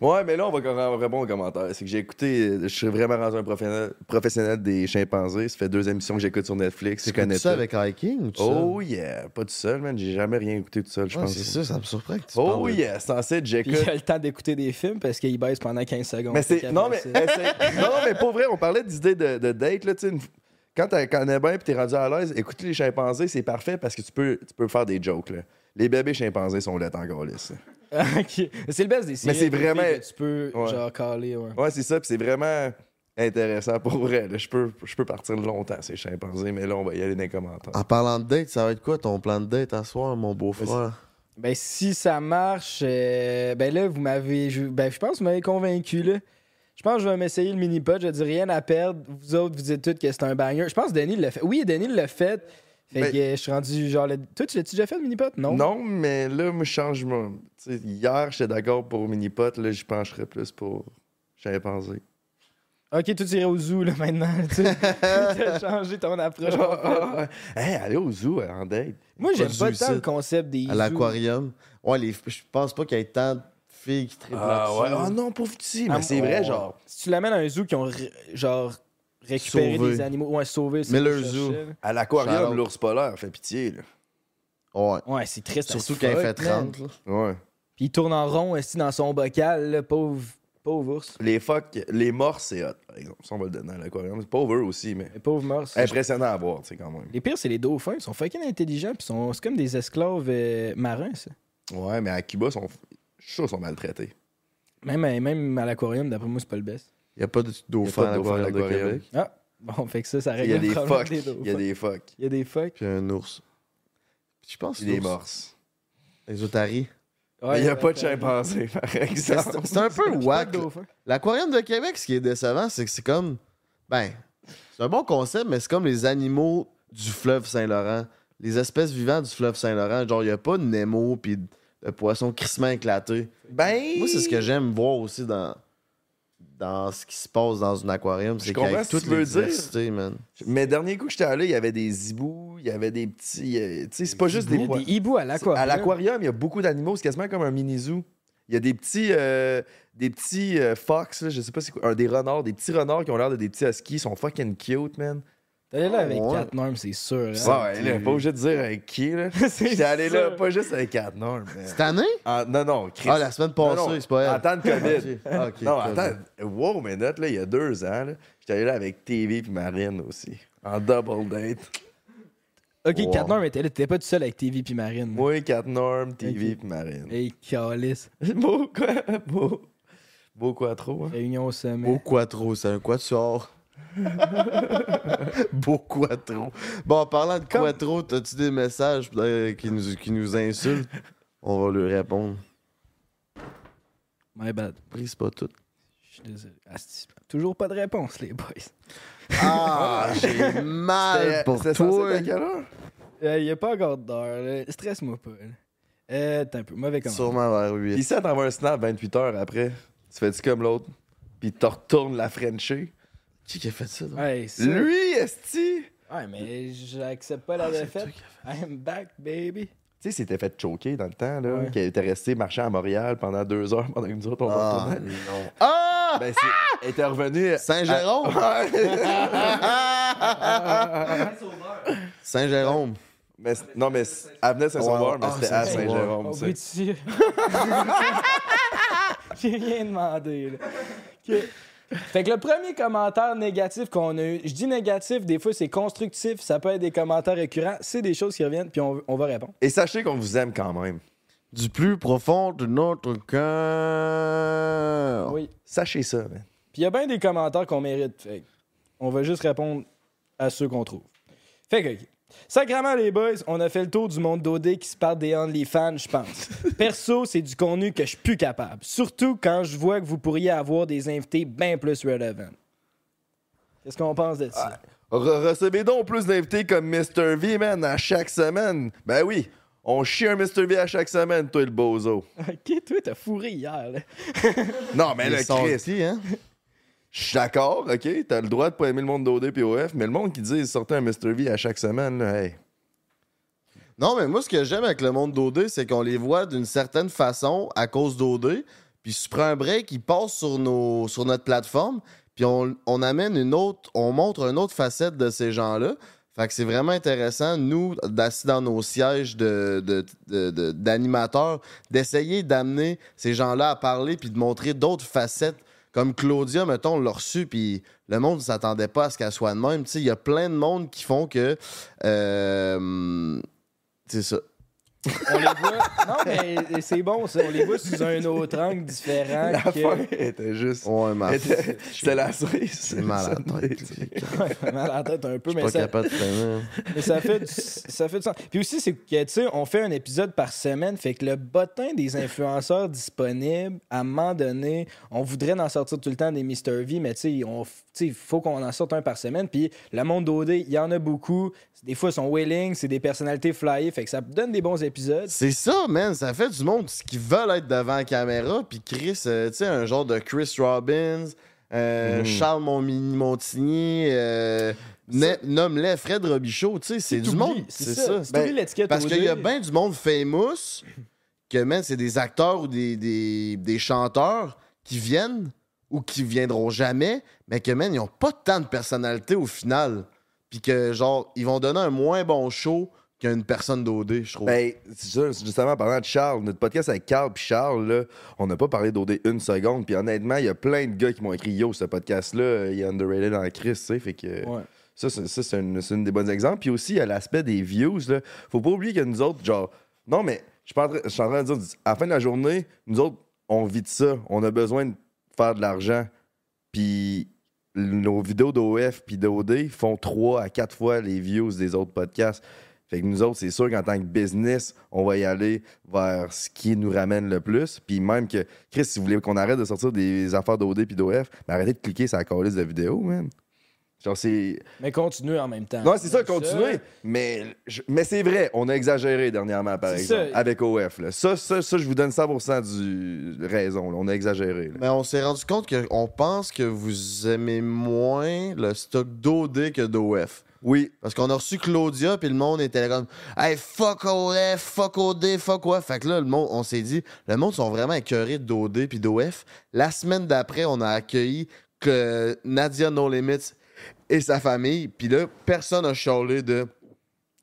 Speaker 1: Ouais, mais là, on va quand même répondre aux commentaires. C'est que j'ai écouté, je suis vraiment rendu un professionnel, professionnel des chimpanzés. Ça fait deux émissions que j'écoute sur Netflix. Je
Speaker 3: Tu connais ça avec Hiking ou tout
Speaker 1: Oh yeah, pas tout seul, man. J'ai jamais rien écouté tout seul, je?
Speaker 3: Ouais,
Speaker 1: pense.
Speaker 3: c'est ça, ça me surprend que tu
Speaker 1: Oh yeah, c'est censé j'écoute.
Speaker 2: il a le temps d'écouter des films parce qu'il baisse pendant 15 secondes.
Speaker 1: Mais
Speaker 2: Fait
Speaker 1: c'est. Non, mais. [LAUGHS] non, mais pour vrai, on parlait d'idées de, de date, là, tu sais. une- Quand tu connais bien et t'es rendu à l'aise, écouter les chimpanzés, c'est parfait parce que tu peux, tu peux faire des jokes, là. Les bébés chimpanzés sont là encore lisse.
Speaker 2: Ok. C'est le best des séries.
Speaker 1: c'est vraiment-
Speaker 2: que Tu peux,
Speaker 1: Ouais.
Speaker 2: genre, caler, ouais.
Speaker 1: Ouais, c'est ça, puis c'est vraiment intéressant pour vrai. Je peux, je peux partir longtemps, ces chimpanzés, mais là, on va y aller dans les commentaires.
Speaker 3: En parlant de date, ça va être quoi ton plan de date à soir, mon beau-frère?
Speaker 2: Ben, si ça marche, euh, ben là, vous m'avez. je- Ben, je pense que vous m'avez convaincu, là. Je pense que je vais m'essayer le mini-pod. Je dis rien à perdre. Vous autres, vous dites tous que c'est un banger. Je pense que Denis l'a fait. Oui, Denis l'a fait. Fait
Speaker 1: Ben-
Speaker 2: que euh, je suis rendu genre. le- Toi, tu l'as-tu déjà fait le mini-pod? Non.
Speaker 1: Non, mais là, moi, je change mon. tu sais, hier, j'étais d'accord pour mini-pot, là, je pencherais plus pour chimpanzé.
Speaker 2: Ok, toi, tu irais au zoo, là, maintenant. Tu [LAUGHS] as [LAUGHS] changé ton approche.
Speaker 1: hey, aller au zoo euh, en date.
Speaker 2: Moi, j'aime pas tant le concept des
Speaker 3: À l'aquarium. Ouais, les... je pense pas qu'il y ait tant de filles qui trippent
Speaker 1: Ah ouais,
Speaker 3: là-dessus.
Speaker 1: ah non, pauvre petit, mais
Speaker 2: Ah,
Speaker 1: c'est
Speaker 2: oh.
Speaker 1: vrai, genre.
Speaker 2: Si tu l'amènes à un zoo qui ont, genre, récupéré
Speaker 3: Sauvé.
Speaker 2: des animaux. Ouais, sauvé. c'est
Speaker 3: Miller
Speaker 2: ce que je
Speaker 3: Zoo.
Speaker 2: cherchais, là.
Speaker 1: À l'aquarium,
Speaker 3: Shout-out.
Speaker 1: l'ours polaire fait pitié, là.
Speaker 3: Ouais.
Speaker 2: Ouais, c'est triste.
Speaker 3: Surtout
Speaker 2: as
Speaker 3: quand il
Speaker 2: fuck,
Speaker 3: fait
Speaker 2: man.
Speaker 3: 30. là.
Speaker 1: Ouais.
Speaker 2: Puis il tourne en rond aussi dans son bocal, là, pauvre, pauvre ours.
Speaker 1: Les phoques, les morses, c'est hot, par exemple. Ça, on va le donner à l'aquarium. C'est pauvre eux aussi, mais
Speaker 2: Mais pauvre morse.
Speaker 1: impressionnant à voir, tu sais, quand même.
Speaker 2: Les pires, c'est les dauphins. Ils sont fucking intelligents. Puis sont... c'est comme des esclaves euh, marins, ça.
Speaker 1: Ouais, mais à Cuba, sont... je suis sûr qu'ils sont maltraités.
Speaker 2: Même, à- même à l'aquarium, d'après moi, c'est pas le best.
Speaker 3: Il n'y a pas de dauphin à l'aquarium de. Québec.
Speaker 2: Ah, bon, fait que ça, ça
Speaker 1: Il
Speaker 2: règle
Speaker 1: y a
Speaker 2: le
Speaker 1: des
Speaker 2: problème
Speaker 1: phoques.
Speaker 2: des
Speaker 1: Il y a
Speaker 2: dauphins.
Speaker 1: des phoques.
Speaker 2: Il y a des phoques.
Speaker 3: Puis un ours. Puis je pense
Speaker 1: des morses.
Speaker 3: Les otaries.
Speaker 1: Mais il n'y a
Speaker 2: ouais,
Speaker 1: pas de
Speaker 2: ouais.
Speaker 1: chimpanzé, par exemple.
Speaker 3: C'est un peu [LAUGHS]
Speaker 2: dauphins.
Speaker 3: L'aquarium de Québec, ce qui est décevant, c'est que c'est comme. Ben, c'est un bon concept, mais c'est comme les animaux du fleuve Saint-Laurent. Les espèces vivantes du fleuve Saint-Laurent. Genre, il n'y a pas de Nemo puis de poisson crissement éclaté.
Speaker 1: Ben.
Speaker 3: Moi, c'est ce que j'aime voir aussi dans, dans ce qui se passe dans un aquarium. C'est qu'avec
Speaker 1: ce que
Speaker 3: toute diversités, man.
Speaker 1: Mais dernier coup que j'étais allé, il y avait des hiboux, il y avait des petits. euh, tu sais, c'est pas juste
Speaker 2: Il
Speaker 1: des.
Speaker 2: y a des hiboux à l'aquarium.
Speaker 1: À l'aquarium, il y a beaucoup d'animaux, c'est quasiment comme un mini zoo. Il y a des petits, euh, des petits euh, fox, là, je sais pas c'est quoi, un, des renards, des petits renards qui ont l'air de des petits huskies, ils sont fucking cute, man.
Speaker 2: T'es allé là avec
Speaker 3: Ouais.
Speaker 2: 4 normes, c'est sûr. hein.
Speaker 1: Ouais, là, pas obligé de dire avec qui, là. [LAUGHS] J'étais allé là, pas juste avec Cat Norm. mais-
Speaker 3: Cette année?
Speaker 1: Ah, non, non, Chris.
Speaker 3: Ah, la semaine passée,
Speaker 1: non,
Speaker 3: c'est pas elle.
Speaker 1: En temps de COVID. [LAUGHS] Non, attends. Wow, minute, là, il y a deux ans, là, j'étais allé là avec TV puis Marine aussi. En double date.
Speaker 2: Ok,
Speaker 3: Wow.
Speaker 2: 4 normes était là. T'étais pas tout seul avec TV puis Marine.
Speaker 1: Moi, Cat Norm, TV
Speaker 2: Ok.
Speaker 1: puis Marine.
Speaker 2: Hey, calice. [LAUGHS]
Speaker 1: Beau quoi? Beau. Beau quoi trop, hein?
Speaker 2: Réunion au sommet.
Speaker 3: Beau quattro, c'est un quatuor. [LAUGHS] Beau quattro. Bon, en parlant de quattro, t'as-tu des messages euh, qui, nous, qui nous insultent? On va lui répondre.
Speaker 2: My bad.
Speaker 3: Prise pas tout.
Speaker 2: Je suis désolé. Asti, Toujours pas de réponse, les boys.
Speaker 3: Ah, [LAUGHS] j'ai mal pour toi.
Speaker 2: Il n'y a pas encore d'heure. Stresse-moi pas. Euh, t'es un peu mauvais comment.
Speaker 3: Sûrement vers 8.
Speaker 1: Puis ça, t'envoies un snap 28 heures après. Tu fais-tu comme l'autre? Puis tu retournes la Frenchie?
Speaker 3: Qui qui a fait ça? donc?
Speaker 2: Ouais, ça-
Speaker 1: Lui, esti!
Speaker 2: Ouais, mais j'accepte pas la défaite. I'm back, baby.
Speaker 1: Tu sais, s'était fait choquer dans le temps, là,
Speaker 2: Ouais.
Speaker 1: qu'il était resté marcher à Montréal pendant deux heures pendant que nous autres, on
Speaker 3: Ah,
Speaker 1: retournait.
Speaker 3: non. Ah!
Speaker 1: Ben, c'est- elle était revenu.
Speaker 3: Saint-Jérôme? Saint-Jérôme.
Speaker 1: Mais non, mais elle venait de Saint-Sauveur,
Speaker 3: Ouais, [LAUGHS]
Speaker 1: mais [LAUGHS]
Speaker 3: ah,
Speaker 1: c'était à
Speaker 3: Saint-Sauveur.
Speaker 1: Saint-Jérôme.
Speaker 2: J'ai rien demandé, là. Ok. Fait que le premier commentaire négatif qu'on a eu, je dis négatif, des fois c'est constructif, ça peut être des commentaires récurrents, c'est des choses qui reviennent, puis on, on va répondre.
Speaker 1: Et sachez qu'on vous aime quand même.
Speaker 3: Du plus profond de notre cœur.
Speaker 2: Oui.
Speaker 1: Sachez ça, man.
Speaker 2: Puis il y a bien des commentaires qu'on mérite. Fait que on va juste répondre à ceux qu'on trouve. Fait que. Sacrement, les boys, on a fait le tour du monde d'OD qui se parle des OnlyFans, je pense. [LAUGHS] Perso, c'est du contenu que je suis plus capable. Surtout quand je vois que vous pourriez avoir des invités bien plus relevant. Qu'est-ce qu'on pense de ça?
Speaker 1: Re- recevez donc plus d'invités comme Mr. V, man, à chaque semaine. Ben oui, on chie un Mr. V à chaque semaine, toi, le bozo. [LAUGHS]
Speaker 2: Ok, toi, t'as fourré hier, là.
Speaker 1: Non, mais
Speaker 3: Ils
Speaker 1: le Chris,
Speaker 3: hein?
Speaker 1: Je suis d'accord, OK, t'as le droit de pas aimer le monde d'OD puis OF, mais le monde qui dit sortez un Mr. V à chaque semaine, là, hey.
Speaker 3: Non, mais moi, ce que j'aime avec le monde d'OD, c'est qu'on les voit d'une certaine façon à cause d'OD. Puis si tu prends un break, ils passent sur, nos, sur notre plateforme. Puis on, on amène une autre, on montre une autre facette de ces gens-là. Fait que c'est vraiment intéressant, nous, d'assis dans nos sièges de, de- de- de- d'animateurs, d'essayer d'amener ces gens-là à parler puis de montrer d'autres facettes. Comme Claudia, mettons, on l'a reçu, puis le monde ne s'attendait pas à ce qu'elle soit de même. Il y a plein de monde qui font que. euh, c'est ça.
Speaker 2: On les voit. Non, mais c'est bon, ça. On les voit sous un autre angle différent.
Speaker 1: La
Speaker 2: que...
Speaker 1: fin était juste.
Speaker 3: Ouais, ma
Speaker 1: était- C'était la cerise.
Speaker 3: C'est [LAUGHS] mal à la tête.
Speaker 2: Ouais, mal à la tête un peu,
Speaker 3: Je suis
Speaker 2: mais
Speaker 3: pas
Speaker 2: ça,
Speaker 3: capable de freiner.
Speaker 2: mais ça fait, du, ça fait du sens. Puis aussi, c'est que, tu sais, on fait un épisode par semaine, fait que le bottin des influenceurs disponibles, à un moment donné, on voudrait en sortir tout le temps des Mr. V, mais tu sais, on- tu sais, il faut qu'on en sorte un par semaine. Puis le monde d'OD, il y en a beaucoup. Des fois, ils sont willing, c'est des personnalités flyées, fait que ça donne des bons épisodes.
Speaker 3: C'est ça, man. Ça fait du monde qui veulent être devant la caméra. Puis Chris, euh, tu sais, un genre de Chris Robbins, euh,
Speaker 1: Mhm.
Speaker 3: Charles Montigny, euh, nomme-les Fred Robichaud. Tu sais, c'est du monde.
Speaker 2: C'est ça.
Speaker 3: Ben, parce qu'il y a bien du monde famous que, man, c'est des acteurs ou des, des, des chanteurs qui viennent ou qui viendront jamais, mais que, man, ils ont pas tant de personnalité au final. Puis que, genre, ils vont donner un moins bon show qu'une personne d'OD, je trouve.
Speaker 1: Ben, c'est ça, justement, en parlant de Charles, notre podcast avec Carl puis Charles, là, on n'a pas parlé d'OD une seconde. Puis honnêtement, il y a plein de gars qui m'ont écrit Yo, ce podcast-là, il est underrated en Chris, tu sais. Fait que
Speaker 2: Ouais.
Speaker 1: ça, c'est, ça, c'est une, des bonnes exemples. Puis aussi, il y a l'aspect des views. Là. Faut pas oublier que nous autres, genre, non, mais je suis pas en train- je suis en train de dire, à la fin de la journée, nous autres, on vit de ça. On a besoin de faire de l'argent. Puis nos vidéos d'OF puis d'OD font trois à quatre fois les views des autres podcasts. Fait que nous autres, c'est sûr qu'en tant que business, on va y aller vers ce qui nous ramène le plus. Puis même que, Chris, si vous voulez qu'on arrête de sortir des affaires d'OD puis d'OF, ben arrêtez de cliquer sur la calice de vidéo, man. Genre, c'est.
Speaker 2: Mais continuez en même temps.
Speaker 1: Non, c'est ça, continuez. Mais, je- mais c'est vrai, on a exagéré dernièrement, par exemple,
Speaker 2: ça.
Speaker 1: avec OF. là. Ça, ça, ça, je vous donne 100% du raison. là. On a exagéré. là.
Speaker 3: Mais on s'est rendu compte qu'on pense que vous aimez moins le stock d'OD que d'OF.
Speaker 1: Oui,
Speaker 3: Parce qu'on a reçu Claudia, puis le monde était comme Hey, fuck OF, fuck OD, fuck OF. Fait que là, le monde, on s'est dit, le monde sont vraiment écœurés d'OD puis d'OF. La semaine d'après, on a accueilli que Nadia No Limits et sa famille, puis là, personne n'a chialé de.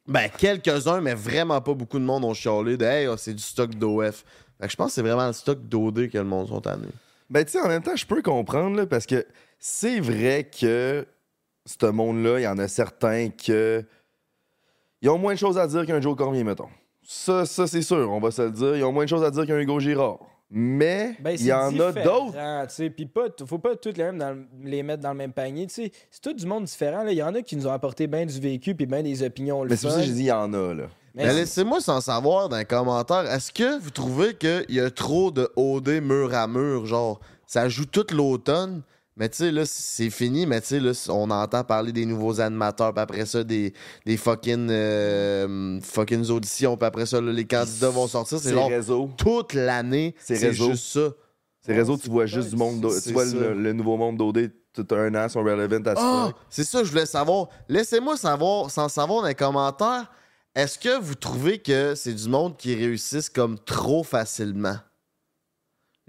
Speaker 3: Ben, quelques-uns, mais vraiment pas beaucoup de monde ont chialé de Hey, oh, c'est du stock d'OF. Fait que je pense que c'est vraiment le stock d'OD que le monde sont tannés.
Speaker 1: Ben, tu sais, en même temps, je peux comprendre, là, parce que c'est vrai que ce monde-là, il y en a certains que. Ils ont moins de choses à dire qu'un Joe Cormier, mettons. Ça, ça c'est sûr, on va se le dire. Ils ont moins de choses à dire qu'un Hugo Girard. Mais
Speaker 2: Ben,
Speaker 1: il y en a d'autres.
Speaker 2: tu sais, Puis pas, faut pas toutes les, mêmes dans le- les mettre dans le même panier. tu sais. C'est tout du monde différent. là. Il y en a qui nous ont apporté bien du vécu puis bien des opinions. le
Speaker 1: Mais c'est pour ça que j'ai dit il y en a, là.
Speaker 2: C'est-
Speaker 3: laissez-moi sans savoir dans les commentaires, est-ce que vous trouvez qu'il y a trop de OD mur à mur? Genre, ça joue toute l'automne, mais tu sais, là, c'est fini, mais tu sais, là, on entend parler des nouveaux animateurs, puis après ça, des, des fucking, euh, fucking auditions, puis après ça, là, les candidats vont sortir. C'est genre
Speaker 1: réseau.
Speaker 3: toute l'année,
Speaker 1: C'est
Speaker 3: juste ça.
Speaker 1: C'est réseau, tu vois juste du monde. Tu vois
Speaker 3: ça.
Speaker 1: le, le nouveau monde d'OD, tout un an, sont relevant à
Speaker 3: Ah,
Speaker 1: ce
Speaker 3: c'est ça, je voulais savoir. Laissez-moi savoir, sans savoir dans les commentaires, est-ce que vous trouvez que c'est du monde qui réussissent comme trop facilement?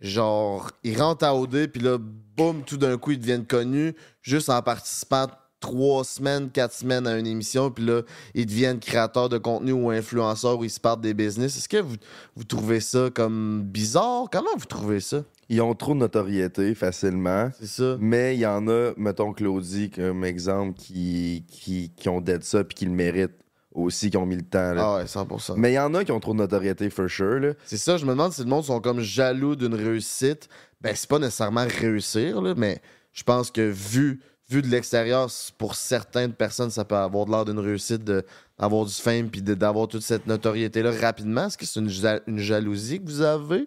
Speaker 3: Genre, ils rentrent à OD, puis là, boum, tout d'un coup, ils deviennent connus juste en participant trois semaines, quatre semaines à une émission, puis là, ils deviennent créateurs de contenu ou influenceurs ou ils se partent des business. Est-ce que vous, vous trouvez ça comme bizarre? Comment vous trouvez ça?
Speaker 1: Ils ont trop de notoriété facilement.
Speaker 3: C'est ça.
Speaker 1: Mais il y en a, mettons Claudie comme exemple, qui, qui, qui ont d'être ça puis qui le méritent aussi, qui ont mis le temps. là.
Speaker 3: Ah ouais, 100%.
Speaker 1: Mais il y en a qui ont trop de notoriété, for sure. Là.
Speaker 3: C'est ça, je me demande si le monde sont comme jaloux d'une réussite. Ben, c'est pas nécessairement réussir, là, mais je pense que vu, vu de l'extérieur, pour certaines personnes, ça peut avoir de l'air d'une réussite d'avoir du fame puis d'avoir toute cette notoriété-là rapidement? Est-ce que c'est une, ja- une jalousie que vous avez?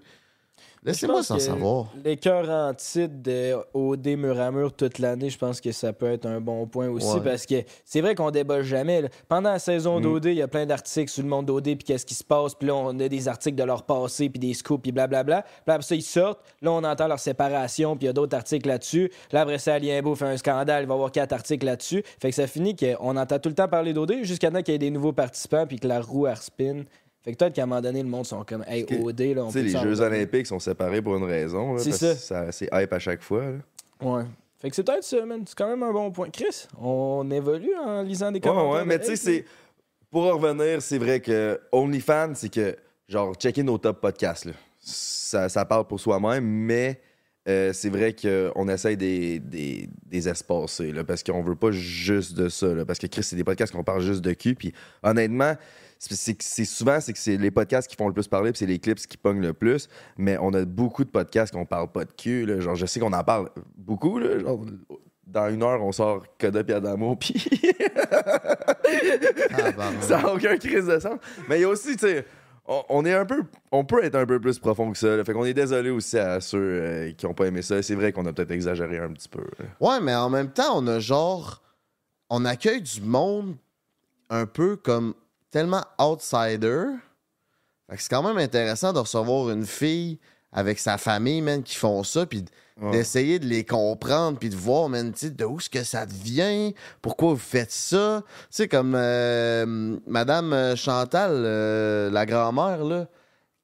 Speaker 3: Laissez-moi s'en savoir.
Speaker 2: Les cœurs en titre de OD mur à mur toute l'année, je pense que ça peut être un bon point aussi
Speaker 3: Ouais.
Speaker 2: parce que c'est vrai qu'on débat jamais. là. Pendant la saison
Speaker 1: Mm.
Speaker 2: d'OD, il y a plein d'articles sur le monde d'OD puis qu'est-ce qui se passe. Puis là, on a des articles de leur passé puis des scoops puis blablabla. Puis là, après ça, ils sortent. Là, on entend leur séparation puis il y a d'autres articles là-dessus. Là, après ça, Alienbo fait un scandale. Il va y avoir quatre articles là-dessus. Fait que ça finit qu'on entend tout le temps parler d'OD jusqu'à temps qu'il y ait des nouveaux participants puis que la roue elle spin. Fait que peut-être qu'à un moment donné, le monde sont comme Hey, OD, là, on
Speaker 1: Tu sais,
Speaker 2: peut
Speaker 1: les Jeux. Olympiques sont séparés pour une raison.
Speaker 2: C'est ça.
Speaker 1: C'est hype à chaque fois. là.
Speaker 2: Ouais. Fait que c'est peut-être ça, man. C'est quand même un bon point. Chris, on évolue en lisant des
Speaker 1: Ouais,
Speaker 2: commentaires.
Speaker 1: ouais, mais
Speaker 2: de
Speaker 1: tu sais, c'est. Pour en revenir, c'est vrai que OnlyFans, c'est que, genre, checker nos top podcasts, là. Ça, ça parle pour soi-même, mais euh, c'est vrai qu'on essaye des, des, des espacer, là, parce qu'on veut pas juste de ça, là, parce que Chris, c'est des podcasts qu'on parle juste de cul, puis honnêtement, c'est souvent c'est que c'est les podcasts qui font le plus parler, puis c'est les clips qui pognent le plus, mais on a beaucoup de podcasts qu'on parle pas de cul, là. genre, je sais qu'on en parle beaucoup, là, genre, dans une heure, on sort Coda puis Adamo, puis [LAUGHS]
Speaker 3: Ah, pardon.
Speaker 1: ça n'a aucun crise de sens. Mais il y a aussi, tu sais, on, on est un peu. On peut être un peu plus profond que ça. là. Fait qu'on est désolé aussi à ceux euh, qui n'ont pas aimé ça. C'est vrai qu'on a peut-être exagéré un petit peu. là.
Speaker 3: Ouais, mais en même temps, on a genre. On accueille du monde un peu comme tellement outsider. Fait que c'est quand même intéressant de recevoir une fille avec sa famille, man, qui font ça, puis
Speaker 1: Ouais.
Speaker 3: d'essayer de les comprendre, puis de voir, man, de où est-ce que ça vient, pourquoi vous faites ça. Tu sais, comme euh, Madame Chantal, euh, la grand-mère, là.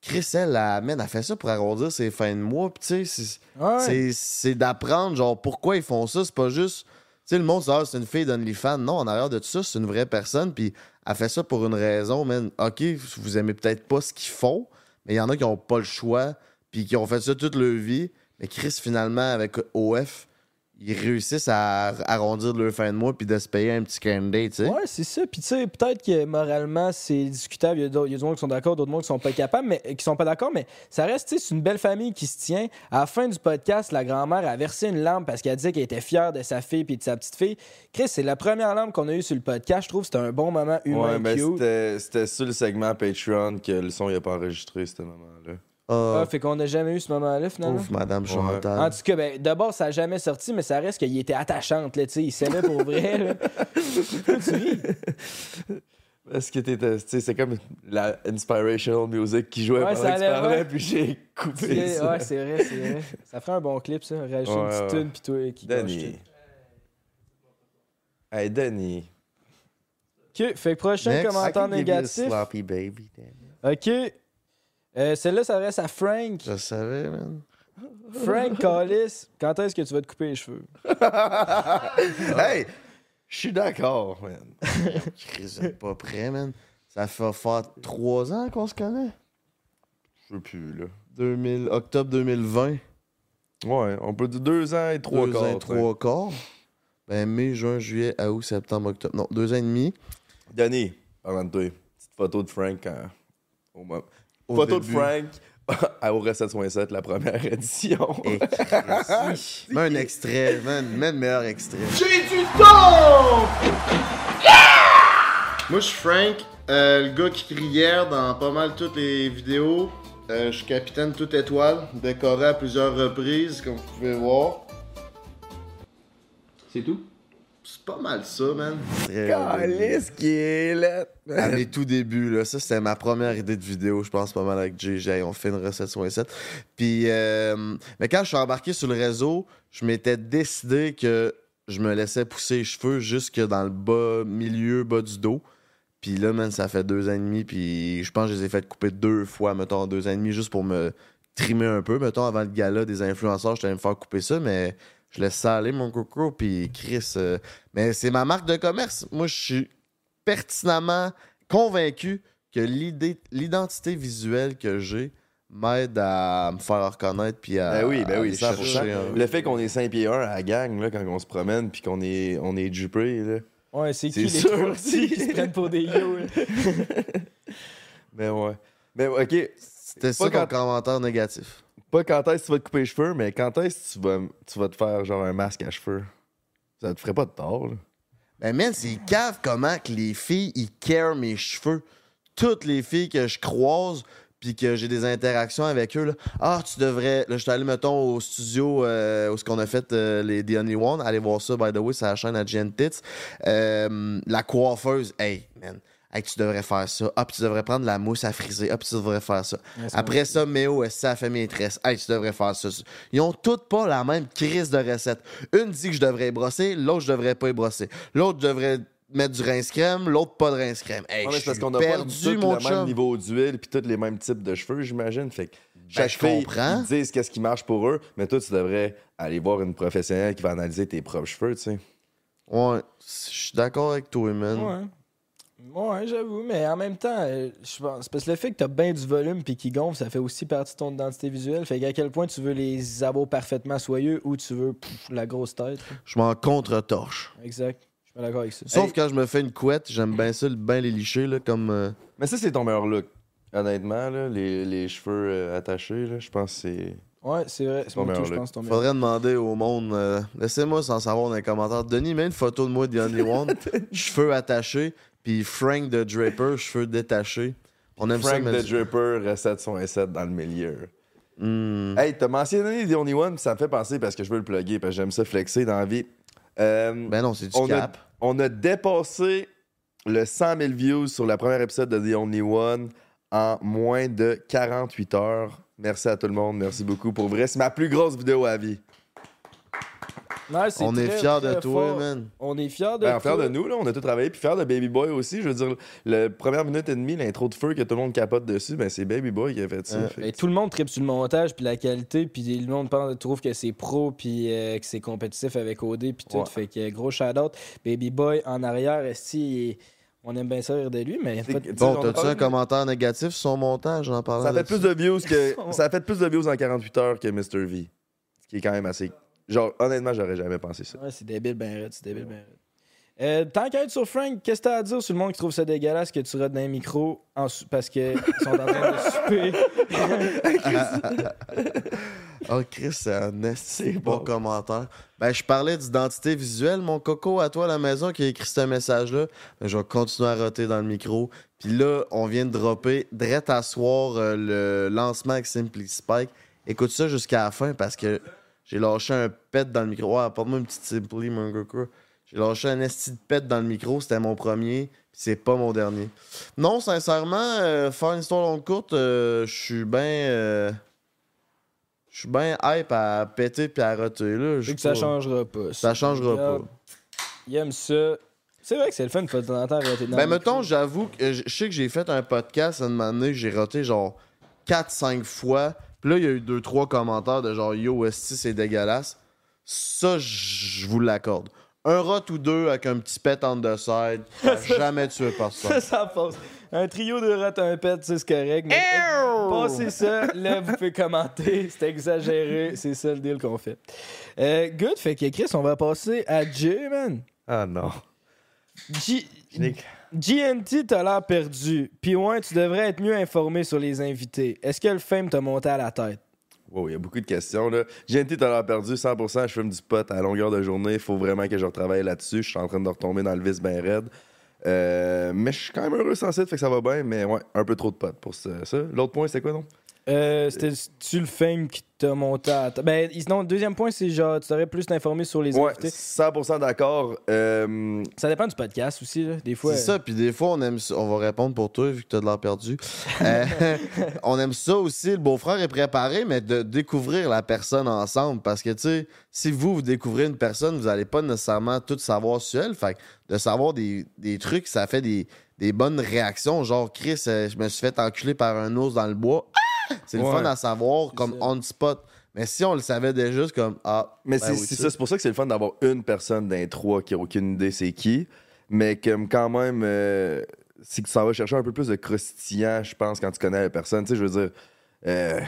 Speaker 3: Chris, elle, elle fait ça pour arrondir ses fins de mois, puis tu sais, c'est-
Speaker 2: Ouais.
Speaker 3: c'est- d'apprendre, genre, pourquoi ils font ça. C'est pas juste. Tu sais, le monde, c'est ah, c'est une fille d'OnlyFans. Non, en arrière de tout ça, c'est une vraie personne. Puis elle fait ça pour une raison, man. OK, vous aimez peut-être pas ce qu'ils font, mais il y en a qui ont pas le choix, puis qui ont fait ça toute leur vie. Mais Chris, finalement, avec OF, ils réussissent à arrondir leur fin de mois, puis de se payer un petit candy, tu sais.
Speaker 2: Ouais, c'est ça. Puis tu sais, peut-être que moralement, c'est discutable. Il y a d'autres- il y a du monde qui sont d'accord, d'autres monde qui sont pas capables, mais qui sont pas d'accord, mais ça reste, tu sais, c'est une belle famille qui se tient. À la fin du podcast, la grand-mère a versé une lampe parce qu'elle disait qu'elle était fière de sa fille puis de sa petite fille. Chris, c'est la première lampe qu'on a eue sur le podcast. Je trouve que c'était un bon moment humain
Speaker 1: Ouais, mais c'était c'était sur le segment Patreon que le son n'a pas enregistré, ce moment-là.
Speaker 3: Ah,
Speaker 2: Ah, fait qu'on n'a jamais eu ce moment-là, finalement?
Speaker 3: pauvre Madame
Speaker 1: Ouais.
Speaker 3: Chantal.
Speaker 2: En tout cas, ben, d'abord, ça n'a jamais sorti, mais ça reste qu'il était attachante, là, tu sais. Il s'aimait pour vrai, là. Pourquoi [LAUGHS] tu ris?
Speaker 1: Parce que t'étais. Tu sais, c'est comme la inspirational music qui jouait
Speaker 2: Ouais,
Speaker 1: pendant
Speaker 2: ça
Speaker 1: que tu parlais,
Speaker 2: ouais.
Speaker 1: puis j'ai coupé ça.
Speaker 2: ouais, c'est vrai, c'est vrai. Ça ferait un bon clip, ça. Rajouter une
Speaker 1: Ouais,
Speaker 2: petite
Speaker 1: ouais.
Speaker 2: tune, puis toi qui
Speaker 1: Danny. Hey, Danny.
Speaker 2: OK, fait que prochain
Speaker 3: Next.
Speaker 2: commentaire négatif.
Speaker 1: Sloppy baby, Danny.
Speaker 2: OK. Euh, Celle-là s'adresse à Frank.
Speaker 3: Je savais, man.
Speaker 2: Frank Callis, quand est-ce que tu vas te couper les cheveux? [LAUGHS]
Speaker 1: hey! Je suis d'accord, man. [LAUGHS]
Speaker 3: Vous êtes pas prêt, man. Ça fait faire trois ans qu'on se connaît.
Speaker 1: Je veux plus, là.
Speaker 3: 2000, octobre 2020.
Speaker 1: Ouais, on peut dire deux ans et trois
Speaker 3: deux
Speaker 1: quarts.
Speaker 3: ans et trois quarts. Ben, mai, juin, juillet, août, septembre, octobre. Non, deux ans et demi.
Speaker 1: Danny, parlant de toi, petite photo de Frank quand- au moment-
Speaker 3: Au
Speaker 1: Photo
Speaker 3: début.
Speaker 1: de Frank [LAUGHS] à au Recette 7, la première [LAUGHS] édition.
Speaker 3: Chris. [LAUGHS] Mets un extrait, man. Mets le meilleur extrait.
Speaker 7: Moi, je suis Frank, euh, le gars qui crie hier dans pas mal toutes les vidéos. Euh, je suis capitaine toute étoile, décoré à plusieurs reprises, comme vous pouvez voir.
Speaker 6: C'est tout?
Speaker 7: C'est pas mal ça, man.
Speaker 1: Calice qui est là.
Speaker 3: À mes tout débuts, là. Ça, c'était ma première idée de vidéo, je pense, pas mal avec JJ. On fait une recette sur 7. Puis, euh, mais quand je suis embarqué sur le réseau, je m'étais décidé que je me laissais pousser les cheveux jusque dans le bas, milieu, bas du dos. Puis là, man, ça fait deux ans et demi. Puis je pense que je les ai fait couper deux fois, mettons, deux ans et demi, juste pour me trimer un peu. Mettons, avant le gala des influenceurs, j'étais allé me faire couper ça, mais je laisse ça aller, mon coco. Puis Chris, euh, mais c'est ma marque de commerce. Moi, je suis pertinemment convaincu que l'idée, l'identité visuelle que j'ai m'aide à me faire reconnaître puis à,
Speaker 1: Ben oui, ben
Speaker 3: à
Speaker 1: oui,
Speaker 3: aller
Speaker 1: 100%.
Speaker 3: chercher un-
Speaker 1: Le fait qu'on est 5 pieds 1 à la gang, là, quand on se promène, puis qu'on est, on est jupé, là.
Speaker 2: Ouais, c'est qui les
Speaker 1: C'est sûr,
Speaker 2: qui se prennent pour des yo?
Speaker 1: Mais [LAUGHS] ouais. Mais ok,
Speaker 3: C'était ça
Speaker 1: quand-
Speaker 3: commentaire négatif.
Speaker 1: Pas quand est-ce que tu vas te couper les cheveux, mais quand est-ce que tu vas, tu vas te faire genre un masque à cheveux? Ça te ferait pas de tort, là.
Speaker 3: Ben, man, c'est cave comment que les filles, ils carent mes cheveux. Toutes les filles que je croise, puis que j'ai des interactions avec eux, là. Ah, tu devrais. Là, je suis allé, mettons, au studio euh, où ce qu'on a fait euh, les The Only One. Allez voir ça, by the way, c'est la chaîne à Gen Tits. Euh, la coiffeuse, hey, man. Hey, tu devrais faire ça. Ah, puis tu devrais prendre la mousse à friser. Ah, puis tu devrais faire ça. Après ça, Méo, est ça fait maîtresse. Hey, tu devrais faire ça. Ils ont toutes pas la même crise de recette. Une dit que je devrais brosser, l'autre, je devrais pas y brosser. L'autre devrait mettre du rince crème, l'autre pas de rince crème. Hey, je
Speaker 1: c'est parce qu'on a pas
Speaker 3: perdu, mon
Speaker 1: le même niveau d'huile puis tous les mêmes types de cheveux, j'imagine. Fait que chaque
Speaker 3: je
Speaker 1: fille, ils disent qu'est-ce qui marche pour eux, mais toi, tu devrais aller voir une professionnelle qui va analyser tes propres cheveux, tu sais.
Speaker 3: Ouais, je suis d'accord avec toi, man.
Speaker 2: Ouais. Ouais, j'avoue, mais en même temps, euh, je pense parce que le fait que t'as bien du volume puis qu'ils gonflent, ça fait aussi partie de ton identité visuelle. Fait qu'à quel point tu veux les avoir parfaitement soyeux ou tu veux pff, la grosse tête.
Speaker 3: Je m'en contre-torche.
Speaker 2: Exact. Je suis pas d'accord avec ça.
Speaker 3: Sauf
Speaker 1: Hey.
Speaker 3: quand je me fais une couette, j'aime bien ça, bien les licher, là, comme. euh,
Speaker 1: Mais ça, c'est ton meilleur look. Honnêtement, là, les, les cheveux euh, attachés, là, je pense que c'est.
Speaker 2: Ouais, c'est vrai. C'est
Speaker 1: ton
Speaker 2: mon
Speaker 1: meilleur
Speaker 2: je
Speaker 1: look.
Speaker 2: pense. ton meilleur.
Speaker 3: Faudrait demander au monde. euh, Laissez-moi sans savoir dans les commentaires. Denis, mets une photo de moi de Only One. [LAUGHS] cheveux attachés. Puis Frank de Draper, cheveux détachés. On aime
Speaker 1: Frank
Speaker 3: ça,
Speaker 1: the
Speaker 3: mais.
Speaker 1: Dripper, recette son S7 dans le milieu.
Speaker 3: Hmm.
Speaker 1: Hey, t'as mentionné The Only One, ça me fait penser parce que je veux le plugger, parce que j'aime ça flexer dans la vie. Euh,
Speaker 3: Ben non, c'est du
Speaker 1: on, a,
Speaker 3: cap.
Speaker 1: on a dépassé le 100 000 views sur le premier épisode de The Only One en moins de 48 heures. Merci à tout le monde, merci beaucoup. Pour vrai, c'est ma plus grosse vidéo à vie.
Speaker 3: On est fiers de toi,
Speaker 2: fort.
Speaker 3: man.
Speaker 2: On est fiers de
Speaker 1: Ben,
Speaker 2: toi.
Speaker 1: fiers de nous, là, on a tout travaillé, puis fiers de Baby Boy aussi. Je veux dire, la première minute et demie, l'intro de feu que tout le monde capote dessus, ben c'est Baby Boy qui a fait ça.
Speaker 3: Ouais.
Speaker 1: Fait
Speaker 2: Ben,
Speaker 1: que-
Speaker 2: tout le monde tripe sur le montage puis la qualité puis le monde pense, trouve que c'est pro puis euh, que c'est compétitif avec OD puis tout
Speaker 1: Ouais.
Speaker 2: fait que gros shout out Baby Boy en arrière esti on aime bien ça rire de lui mais pas-
Speaker 1: sais,
Speaker 3: Bon, t'as-tu un commentaire négatif sur son montage en parlant
Speaker 1: Ça
Speaker 3: de
Speaker 1: fait plus de views que [LAUGHS] ça a fait plus de views en 48 heures que Mr V. Ce qui est quand même assez genre honnêtement, j'aurais jamais pensé ça.
Speaker 2: ouais, c'est débile ben raide, c'est débile ben raide. Euh, tant qu'à être sur Frank, qu'est-ce que t'as à dire sur le monde qui trouve ça dégueulasse que tu rates dans un micro en sou- parce qu'ils sont en train de souper? [LAUGHS]
Speaker 3: Oh, Chris, c'est un
Speaker 1: C'est
Speaker 3: bon
Speaker 1: bon.
Speaker 3: commentaire. Ben, je parlais d'identité visuelle, mon coco, à toi à la maison qui a écrit ce message-là. Ben, je vais continuer à roter dans le micro. Puis là, on vient de dropper, direct à soir, euh, le lancement avec Simply Spike. Écoute ça jusqu'à la fin parce que j'ai lâché un pet dans le micro. Ouais, apporte-moi une petite Simply, mon coco. J'ai lâché un esti de pet dans le micro. C'était mon premier. C'est pas mon dernier. Non, sincèrement, euh, faire une histoire longue courte, euh, je suis bien. euh, je suis bien hype à péter puis à roter. Là.
Speaker 2: Que ça changera pas.
Speaker 3: Ça changera pas.
Speaker 2: Il aime ça. C'est vrai que c'est le fun de temps en temps dans
Speaker 3: Ben, mettons, j'avoue que je sais que j'ai fait un podcast une année, j'ai roté genre 4-5 fois. Puis là, il y a eu 2-3 commentaires de genre Yo, esti, c'est dégueulasse? Ça, je vous l'accorde. Un rot ou deux avec un petit pet on the side, t'as [LAUGHS] jamais tué
Speaker 2: Ça,
Speaker 3: personne.
Speaker 2: ça passe. Un trio de rats un pet, ça, c'est correct. Mais passez ça, là, vous pouvez commenter. [LAUGHS] C'est exagéré. C'est ça le deal qu'on fait. Euh, good, fait que Chris, on va passer à Jay, man.
Speaker 1: Ah non. Nick.
Speaker 2: GNT, t'as l'air perdu. Puis ouais, tu devrais être mieux informé sur les invités. Est-ce que le fame t'a monté à la tête?
Speaker 1: Wow, il y a beaucoup de questions là. GNT t'as l'air perdu 100%, je fume du pot à longueur de journée, il faut vraiment que je retravaille là-dessus, je suis en train de retomber dans le vice bien raide. Euh, mais je suis quand même heureux sans site, fait que ça va bien, mais ouais, un peu trop de potes pour ça. L'autre point, c'est quoi donc?
Speaker 2: Euh, C'était-tu le fame qui t'a monté à? Ben, non, le deuxième point, c'est genre, tu devrais plus t'informer sur les
Speaker 1: Ouais,
Speaker 2: invités.
Speaker 1: 100% d'accord. Euh,
Speaker 2: Ça dépend du podcast aussi, là. Des fois.
Speaker 3: C'est ça, puis des fois, on aime ça. On va répondre pour toi, vu que t'as de l'air perdu. Euh, [LAUGHS] on aime ça aussi. Le beau-frère est préparé, mais de découvrir la personne ensemble. Parce que, tu sais, si vous, vous découvrez une personne, vous n'allez pas nécessairement tout savoir sur elle. Fait que de savoir des, des trucs, ça fait des, des bonnes réactions. Genre, Chris, euh, je me suis fait enculer par un ours dans le bois. Ah! [LAUGHS] C'est le
Speaker 1: Ouais.
Speaker 3: fun à savoir, comme on spot. Mais si on le savait déjà, c'est comme Ah.
Speaker 1: Mais
Speaker 3: ben
Speaker 1: c'est
Speaker 3: oui,
Speaker 1: ça, c'est pour ça que c'est le fun d'avoir une personne d'un trois qui a aucune idée c'est qui, mais comme quand même, euh, c'est que ça va chercher un peu plus de croustillant, je pense, quand tu connais la personne. Tu sais, je veux dire. euh,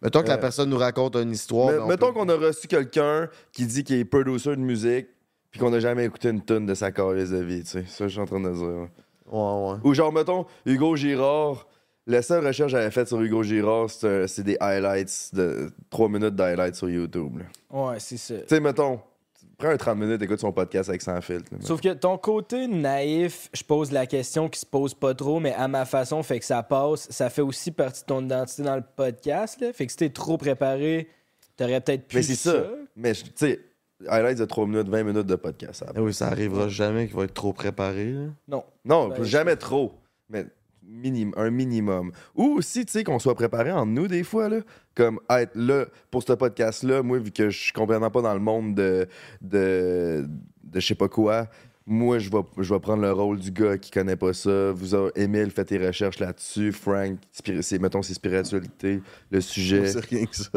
Speaker 3: Mettons que la
Speaker 1: Euh,
Speaker 3: personne nous raconte une histoire.
Speaker 1: mais-
Speaker 3: ben, on
Speaker 1: mettons
Speaker 3: peut-
Speaker 1: qu'on a reçu quelqu'un qui dit qu'il est producer de musique, puis qu'on n'a jamais écouté une tonne de sa carrière de vie, tu sais. Ça, je suis en train de dire. Ouais,
Speaker 3: ouais.
Speaker 1: Ou genre, mettons, Hugo Girard. La seule recherche que j'avais faite sur Hugo Girard, c'est des highlights, de 3 minutes d'highlights sur YouTube. là.
Speaker 2: Ouais, c'est ça.
Speaker 1: Tu sais, mettons, Prends un 30 minutes, écoute son podcast avec sans filtre. là.
Speaker 2: Sauf que ton côté naïf, je pose la question qui se pose pas trop, mais à ma façon, fait que ça passe. Ça fait aussi partie de ton identité dans le podcast. Là. Fait que si t'es trop préparé, t'aurais peut-être pu.
Speaker 1: Mais c'est ça. Mais je- tu sais, highlights de 3 minutes, 20 minutes de podcast. ça va.
Speaker 3: Eh oui, ça arrivera jamais qu'il va être trop préparé. là.
Speaker 2: Non.
Speaker 1: Non,
Speaker 2: Ben,
Speaker 1: jamais trop. Mais minim- un minimum. Ou aussi, tu sais, qu'on soit préparé en nous des fois, là. Comme être là pour ce podcast-là, moi, vu que je suis complètement pas dans le monde de, de, de je sais pas quoi, moi, je vais, je vais prendre le rôle du gars qui connaît pas ça. Vous avez, Emile, fait tes recherches là-dessus. Frank, c'est, mettons, ses spiritualités, le sujet.
Speaker 3: C'est rien que ça.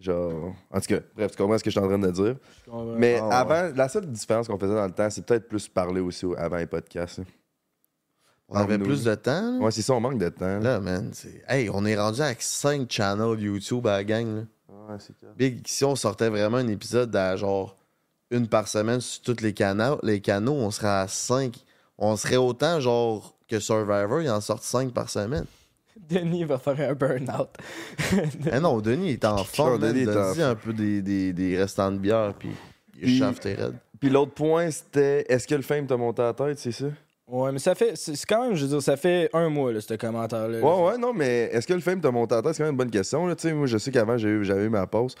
Speaker 1: Genre, en tout cas, bref, tu comprends ce que je suis en train de dire. Mais
Speaker 3: Ah ouais.
Speaker 1: avant, la seule différence qu'on faisait dans le temps, c'est peut-être plus parler aussi au- avant les podcasts.
Speaker 3: On avait
Speaker 1: Nous.
Speaker 3: plus de temps. là.
Speaker 1: Ouais, c'est ça, on manque de temps. là.
Speaker 3: Là, man, c'est. Hey, on est rendu avec 5 channels YouTube à la gang. Là.
Speaker 1: Ouais, c'est clair.
Speaker 3: Big, si on sortait vraiment un épisode à genre une par semaine sur tous les canaux, les canaux, on serait à 5. On serait autant genre que Survivor, il en sort 5 par semaine.
Speaker 2: Denis va faire un burn-out.
Speaker 3: Eh non, Denis il est en forme.
Speaker 1: Denis est
Speaker 3: un peu des, des, des restants de bière, puis il chaffe tes raides.
Speaker 1: Puis l'autre point, c'était est-ce que le fame t'a monté à la tête, c'est ça?
Speaker 2: Ouais, mais ça fait. C'est quand même, je veux dire, ça fait un mois, là, ce commentaire-là.
Speaker 1: Ouais, ouais, non, mais est-ce que le fame t'a monté à la tête? C'est quand même une bonne question. Là. Tu sais, Moi, je sais qu'avant, eu- j'avais eu ma pause.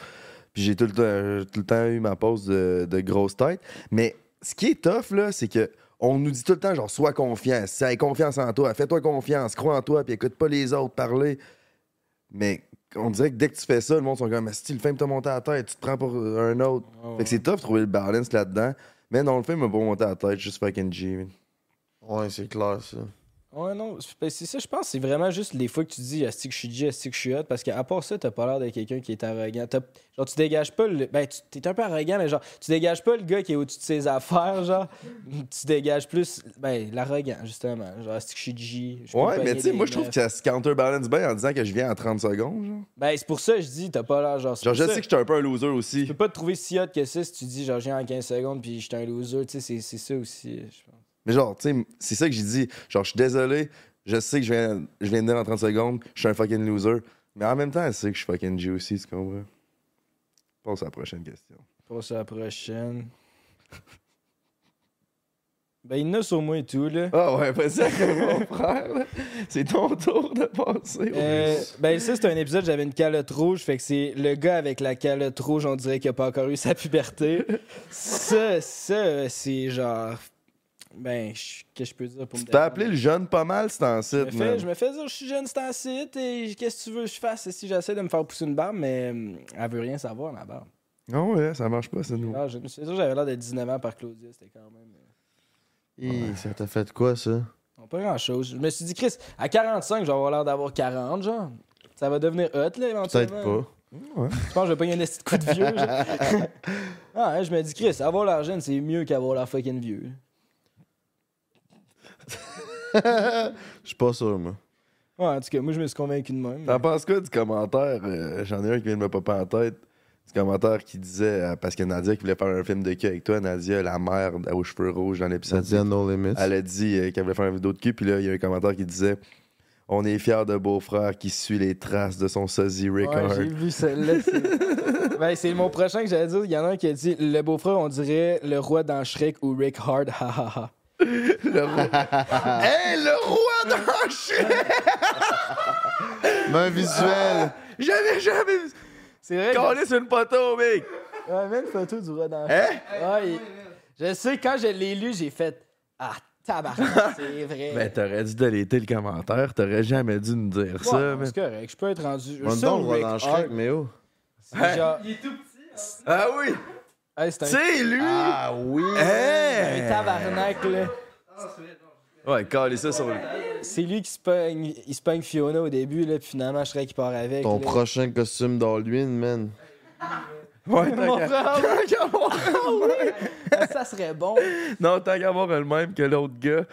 Speaker 1: Puis j'ai tout le temps, tout le temps eu ma pause de, de grosse tête. Mais ce qui est tough, là, c'est que on nous dit tout le temps, genre, sois confiant, aie confiance en toi, fais-toi confiance, crois en toi, puis écoute pas les autres parler. Mais on dirait que dès que tu fais ça, le monde sont comme, si le fame t'a monté à la tête, tu te prends pour un autre. Fait que c'est tough de trouver le balance là-dedans. Mais non, le film m'a pas monté à la tête, juste fucking G. man.
Speaker 3: Ouais, c'est clair, ça.
Speaker 2: Ouais, non, c'est ben, ça, je pense, c'est vraiment juste les fois que tu dis Asti que je suis G, Asti que je suis hot, parce qu'à part ça, t'as pas l'air de quelqu'un qui est arrogant. Genre, tu dégages pas le. Ben, tu t'es un peu arrogant, mais genre, tu dégages pas le gars qui est au-dessus de ses affaires, genre. [LAUGHS] tu dégages plus, ben, l'arrogant, justement. Genre, Asti que je suis G. je
Speaker 1: Ouais, mais tu sais, moi, je trouve que ça se counterbalance bien en disant que je viens en 30 secondes. Genre,
Speaker 2: Ben, c'est pour ça que je dis, t'as pas l'air, genre.
Speaker 1: genre je
Speaker 2: ça.
Speaker 1: sais que je suis un peu un loser
Speaker 2: Tu
Speaker 1: aussi.
Speaker 2: peux pas te trouver si hot que ça si tu dis, genre, je viens en 15 secondes, puis je suis un loser, tu sais, c'est- c'est ça aussi, je pense.
Speaker 1: Mais genre, tu sais, c'est ça que j'ai dit. Genre, je suis désolé, je sais que je viens, je viens de dire en 30 secondes, je suis un fucking loser. Mais en même temps, elle sait que je suis fucking aussi, tu comprends? Passe à la prochaine question.
Speaker 2: Passe à la prochaine. Ben, il y en a sur moi et tout, là.
Speaker 1: Ah ouais, vas-y, avec mon frère, là. C'est ton tour de passer.
Speaker 2: Euh, ben ça c'est un épisode j'avais une calotte rouge fait que c'est le gars avec la calotte rouge on dirait qu'il a pas encore eu sa puberté ça ça c'est genre ben je- qu'est-ce que je peux dire pour me
Speaker 1: Tu t'as
Speaker 2: défendre?
Speaker 1: appelé le jeune pas mal, c'est en
Speaker 2: je me,
Speaker 1: site,
Speaker 2: je me fais dire je suis jeune c'est un site et qu'est-ce que tu veux que je fasse si j'essaie de me faire pousser une barbe? Mais hum, elle veut rien savoir ma barbe
Speaker 1: Non, ouais, ça marche pas, c'est nous.
Speaker 2: ah, je me suis sûr j'avais l'air de 19 ans par Claudia c'était quand même euh,
Speaker 3: Hi, Ça t'a fait quoi, ça?
Speaker 2: non, pas grand chose je me suis dit Chris à 45 je vais avoir l'air d'avoir 40 genre ça va devenir hot là éventuellement
Speaker 3: Peut-être pas.
Speaker 1: Ouais.
Speaker 2: Je pense que je vais pas y un de coup de vieux. [LAUGHS] ah, hein, je me dis, Chris, avoir l'air jeune, c'est mieux qu'avoir l'air fucking vieux. [LAUGHS]
Speaker 3: Je suis pas sûr, moi.
Speaker 2: Ouais, en tout cas, moi, je me suis convaincu de même.
Speaker 1: T'en penses quoi du commentaire? euh, J'en ai un qui vient de me popper en tête. Du commentaire qui disait, euh, parce que Nadia qui voulait faire un film de cul avec toi, Nadia, la mère aux cheveux rouges dans l'épisode.
Speaker 3: dit à No Limits.
Speaker 1: Elle a dit euh, qu'elle voulait faire une vidéo de cul, puis là, il y a un commentaire qui disait On est fiers de beau-frère qui suit les traces de son sosie
Speaker 2: Ouais,
Speaker 1: Rickard.
Speaker 2: j'ai vu celle-là. C'est [LAUGHS] ben, c'est mon prochain que j'allais dire. Il y en a un qui a dit Le beau-frère, on dirait le roi dans Shrek ou Rick Hard, ha ha ha.
Speaker 1: Le roi. [LAUGHS] hey, le roi d'un chien!
Speaker 3: Mais un visuel!
Speaker 1: J'avais jamais vu.
Speaker 2: C'est vrai. que-
Speaker 1: Collé sur une poteau, mec!
Speaker 2: Ouais, même photo du roi dans
Speaker 1: Hein?
Speaker 2: Shrek. Ouais, il- Je sais, quand je l'ai lu, j'ai fait Ah, tabarnak, c'est vrai. [LAUGHS]
Speaker 1: Ben, t'aurais dû déléter le commentaire, t'aurais jamais dû nous dire
Speaker 2: Ouais,
Speaker 1: ça, man.
Speaker 2: c'est correct. Je peux être rendu.
Speaker 3: Donne
Speaker 2: ou Rick
Speaker 3: dans
Speaker 2: Hard,
Speaker 3: Shrek, mais oh.
Speaker 2: c'est genre-
Speaker 6: Il est tout petit.
Speaker 1: Ah oui!
Speaker 2: Hey, c'est un
Speaker 1: lui!
Speaker 3: Ah oui!
Speaker 1: Hey!
Speaker 2: Un tabarnak, là.
Speaker 6: Ah.
Speaker 1: Ouais, calé ça sur lui.
Speaker 2: C'est lui qui se pogne, il se pogne Fiona au début, là, puis finalement, je serais qui part avec.
Speaker 3: Ton
Speaker 2: là.
Speaker 3: prochain costume d'Halloween, man.
Speaker 1: Ouais, tant qu'à- qu'à avoir- [LAUGHS]
Speaker 2: ah, [LAUGHS] ça serait bon.
Speaker 1: Non, tant qu'à avoir le même que l'autre gars.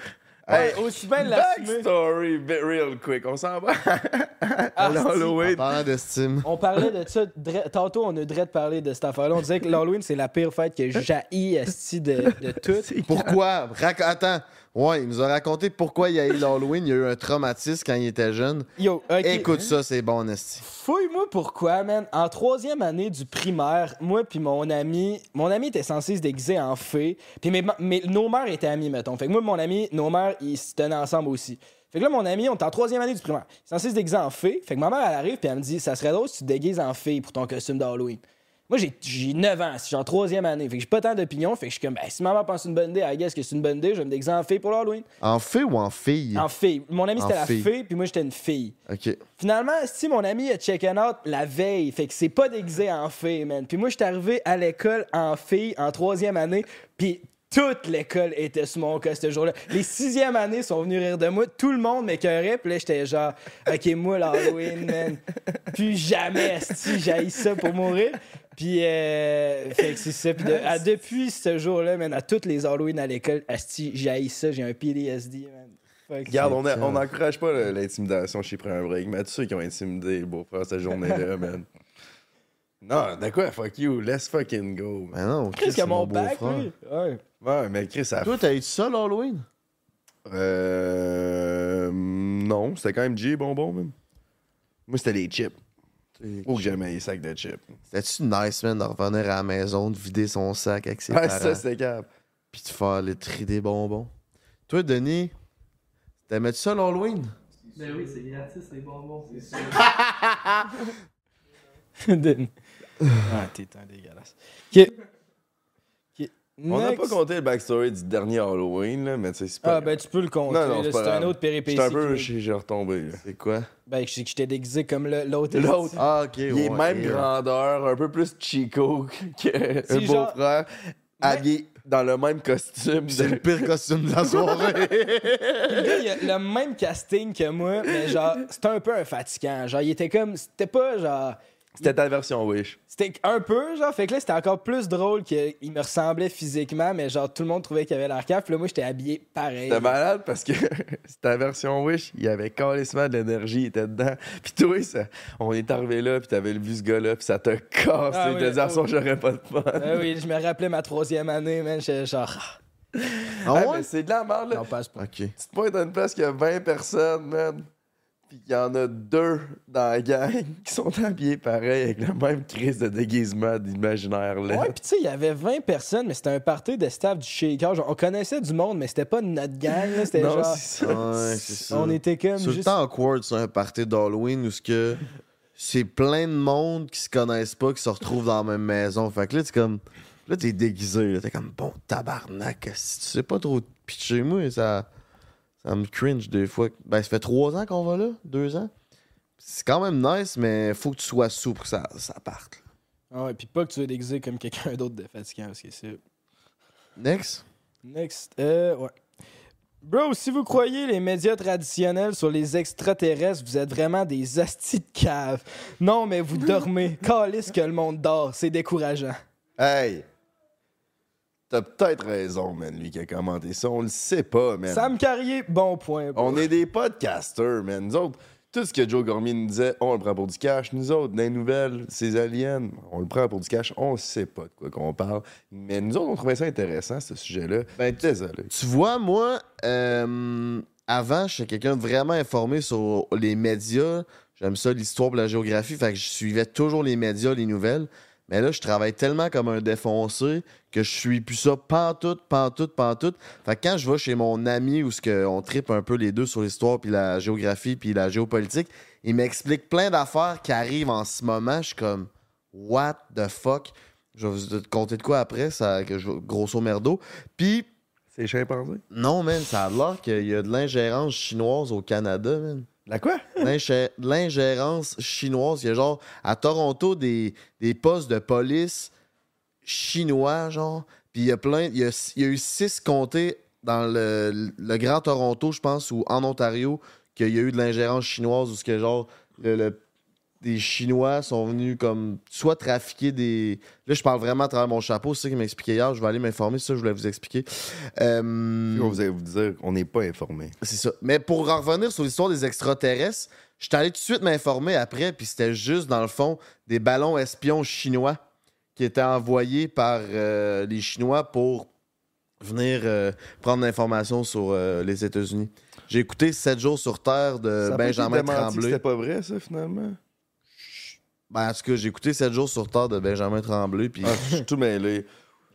Speaker 1: Hey,
Speaker 2: aussi bien.
Speaker 1: Backstory, bit real quick. On s'en va à [LAUGHS]
Speaker 2: Ah,
Speaker 3: En
Speaker 1: l'Halloween.
Speaker 3: parlant d'estime.
Speaker 2: On parlait de ça. dre- Tantôt, on a direct parlé de cette affaire-là. On disait que l'Halloween, c'est la pire fête que jaillit esti de, de [LAUGHS] tout.
Speaker 3: Pourquoi? Rac- Attends. Ouais, il nous a raconté pourquoi il y a eu l'Halloween. Il y a eu un traumatisme quand il était jeune.
Speaker 2: Yo, ok.
Speaker 3: Écoute ça, c'est bon, Esti.
Speaker 2: Fouille-moi pourquoi, man. En troisième année du primaire, moi puis mon ami, mon ami était censé se déguiser en fée. Puis mes, mes- nos mères étaient amies, mettons. Fait que moi mon ami, nos mères, ils se tenaient ensemble aussi. Fait que là, mon ami, on est en troisième année du primaire. Il est censé se déguiser en fée. Fait que ma mère, elle arrive puis elle me dit, ça serait drôle si tu te déguises en fée pour ton costume d'Halloween. Moi, j'ai- j'ai 9 ans, c'est genre troisième année. Fait que j'ai pas tant d'opinion. Fait que je suis comme, ben, si maman pense une bonne idée, I guess que c'est une bonne idée, je vais me déguiser en fée pour l'Halloween.
Speaker 3: En fée ou en fille?
Speaker 2: En fille. Mon ami, c'était la
Speaker 3: fille.
Speaker 2: puis moi, j'étais une fille.
Speaker 3: Ok.
Speaker 2: Finalement, si mon ami a check out la veille, fait que c'est pas déguisé en fille, man. Puis moi, j'étais arrivé à l'école en fille en troisième année, puis toute l'école était sur mon cas ce jour-là. Les sixième années sont venus rire de moi, tout le monde m'écœurait, puis là, j'étais genre, ok, moi, l'Halloween, man. Puis jamais, si j'haïs ça pour mourir. Puis, euh, fait que c'est ça. Puis de- [LAUGHS] à- depuis ce jour-là, man, à toutes les Halloween à l'école, asti, j'haïs ça, j'ai un PTSD, man. Fuck.
Speaker 1: Regarde, on a- on n'encourage pas le- l'intimidation chez Prends un break, mais tous ceux qui ont intimidé le beau-frère cette journée-là, [LAUGHS] man. Non, de quoi? Fuck you, let's fucking go. man.
Speaker 3: Mais non, Chris,
Speaker 2: Qu'est-ce que
Speaker 3: c'est
Speaker 2: mon
Speaker 3: mon
Speaker 2: bac,
Speaker 3: beau-frère.
Speaker 2: lui? Ouais.
Speaker 1: Ouais, mais Chris, ça.
Speaker 3: Toi, t'as eu ça, l'Halloween?
Speaker 1: Euh. Non, c'était quand même G bonbon, même. Moi, c'était les chips. Oh, que j'aimais les sacs de chips.
Speaker 3: C'était-tu nice, man, de revenir à la maison, de vider son sac avec ses
Speaker 1: Ouais,
Speaker 3: parents,
Speaker 1: ça, c'était cap.
Speaker 3: puis de faire le tri des bonbons? Toi, Denis, t'aimais-tu ça, l'Halloween?
Speaker 6: Ben oui, c'est gratis, les bonbons, c'est sûr. [LAUGHS]
Speaker 2: Denis. ah, t'es un dégueulasse. Ok.
Speaker 1: On n'a pas compté le backstory du dernier Halloween, là, mais tu sais, c'est pas.
Speaker 2: Ah, ben tu peux le compter.
Speaker 1: Non, non,
Speaker 2: là,
Speaker 1: c'est
Speaker 2: un autre péripétie.
Speaker 1: J'étais un peu.
Speaker 2: qui-
Speaker 1: J'ai retombé.
Speaker 3: C'est quoi?
Speaker 2: Ben, je sais que j'étais déguisé comme le- l'autre.
Speaker 1: L'autre.
Speaker 3: Ah, ok.
Speaker 1: Il est même grandeur, un peu plus chico [LAUGHS] que
Speaker 2: genre-
Speaker 1: beau-frère, habillé dans le même costume.
Speaker 3: C'est
Speaker 1: de-
Speaker 3: le pire costume de la [LAUGHS] soirée.
Speaker 2: Le gars, il a le même casting que moi, mais genre, c'était un peu un fatigant. Genre, il était comme. C'était pas genre.
Speaker 1: C'était ta version Wish.
Speaker 2: C'était un peu, genre, fait que là, c'était encore plus drôle qu'il me ressemblait physiquement, mais genre, tout le monde trouvait qu'il avait l'air cave. Puis là, moi, j'étais habillé pareil.
Speaker 1: C'était malade parce que [LAUGHS] c'était ta version Wish, il y avait carrément de l'énergie, il était dedans. Puis toi, ça- on est arrivé là, puis t'avais vu ce gars-là, puis ça t'a cassé.
Speaker 2: Ah oui,
Speaker 1: dit, à son,
Speaker 2: oui.
Speaker 1: j'aurais pas de fun.
Speaker 2: Ah oui, je me rappelais ma troisième année, man. J'étais genre.
Speaker 3: Ah
Speaker 1: Ah,
Speaker 3: ouais?
Speaker 1: mais c'est de la merde, là.
Speaker 2: Non, passe pas.
Speaker 3: Ok.
Speaker 1: Tu te pointes à une place qui a 20 personnes, man. Puis il y en a deux dans la gang [LAUGHS] qui sont habillés pareil, avec le même crise de déguisement d'imaginaire, là.
Speaker 2: Ouais, pis tu sais, il y avait 20 personnes, mais c'était un party de staff du Shaker. Genre, on connaissait du monde, mais c'était pas notre gang, là. C'était [LAUGHS]
Speaker 1: non,
Speaker 2: genre.
Speaker 1: c'est ça.
Speaker 3: Ouais, c'est ça.
Speaker 2: On était comme
Speaker 3: C'est le
Speaker 2: juste.
Speaker 3: temps awkward sur un party d'Halloween où ce que c'est plein de monde qui se connaissent pas, qui se retrouvent dans la même maison. Fait que là, t'es comme. Là, t'es déguisé. là. T'es comme bon tabarnak. Si tu sais pas trop te pitcher, moi, ça. Ça me cringe des fois. Ben, ça fait trois ans qu'on va là? Deux ans? C'est quand même nice, mais faut que tu sois souple pour que ça, ça parte.
Speaker 2: Ah ouais, pis pas que tu veux déguiser comme quelqu'un [LAUGHS] d'autre de fatigant, parce que c'est.
Speaker 3: Next?
Speaker 2: Next. Euh, ouais. Bro, si vous croyez les médias traditionnels sur les extraterrestres, vous êtes vraiment des astis de cave. Non, mais vous dormez. [LAUGHS] Calisse que le monde dort. C'est décourageant.
Speaker 1: Hey! T'as peut-être raison, man, lui qui a commenté ça. On le sait pas, man.
Speaker 2: Sam Carrier, bon point. bro.
Speaker 1: On est des podcasters, man. Nous autres, tout ce que Joe Gormier nous disait, on le prend pour du cash. Nous autres, les nouvelles, ces aliens, on le prend pour du cash. On sait pas de quoi qu'on parle. Mais nous autres, on trouvait ça intéressant, ce sujet-là.
Speaker 3: Ben,
Speaker 1: Désolé.
Speaker 3: Tu vois, moi, euh, avant, j'étais quelqu'un de vraiment informé sur les médias. J'aime ça, l'histoire et la géographie. Fait que je suivais toujours les médias, les nouvelles. Mais là, je travaille tellement comme un défoncé que je suis plus ça pantoute, pantoute, pantoute. Fait que quand je vais chez mon ami où ce que on tripe un peu les deux sur l'histoire puis la géographie puis la géopolitique, il m'explique plein d'affaires qui arrivent en ce moment. Je suis comme what the fuck? Je vais vous compter de quoi après, ça, que je, grosso merdo. Puis
Speaker 1: C'est chimpanzé?
Speaker 3: non, man, ça a l'air qu'il y a de l'ingérence chinoise au Canada, man.
Speaker 1: La quoi?
Speaker 3: L'ingé- L'ingérence chinoise. Il y a genre à Toronto des, des postes de police chinois, genre. Puis il y a plein. Il y a, eu six comtés dans le, le Grand Toronto, je pense, ou en Ontario, qu'il y a eu de l'ingérence chinoise ou ce que genre le- des Chinois sont venus comme soit trafiquer des. Là, je parle vraiment à travers mon chapeau, c'est ça qu'il m'expliquait hier. Je vais aller m'informer, c'est ça que je voulais vous expliquer. Euh,
Speaker 1: On vous allez vous dire qu'on n'est pas informé.
Speaker 3: c'est ça. Mais pour en revenir sur l'histoire des extraterrestres, je suis allé tout de suite m'informer après, puis c'était juste, dans le fond, des ballons espions chinois qui étaient envoyés par euh, les Chinois pour venir euh, prendre l'information sur euh, les États-Unis. J'ai écouté 7 jours sur Terre de
Speaker 1: Ça
Speaker 3: Benjamin Tremblay.
Speaker 1: C'était pas vrai, ça, finalement?
Speaker 3: Ben, en tout cas, j'ai écouté 7 jours sur Terre de Benjamin Tremblay, puis
Speaker 1: Ah, je suis tout mêlé.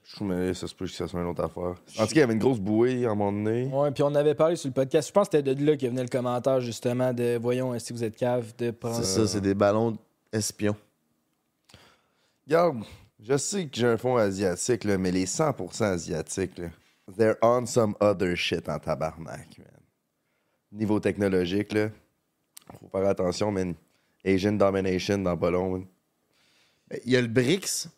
Speaker 1: Je suis tout mêlé, ça se peut que ça soit une autre affaire. En tout cas, il y avait une grosse bouée à un moment donné.
Speaker 2: Ouais, puis on avait parlé sur le podcast. Je pense que c'était de là que venait le commentaire, justement, de voyons si vous êtes cave de prendre.
Speaker 3: c'est ça, c'est des ballons espions.
Speaker 1: Regarde, je sais que j'ai un fond asiatique, là, mais les 100% asiatiques, là, they're on some other shit en tabarnak, man. Niveau technologique, là, faut faire attention, man. Asian domination dans pas long.
Speaker 3: Ben, Il y a le BRICS.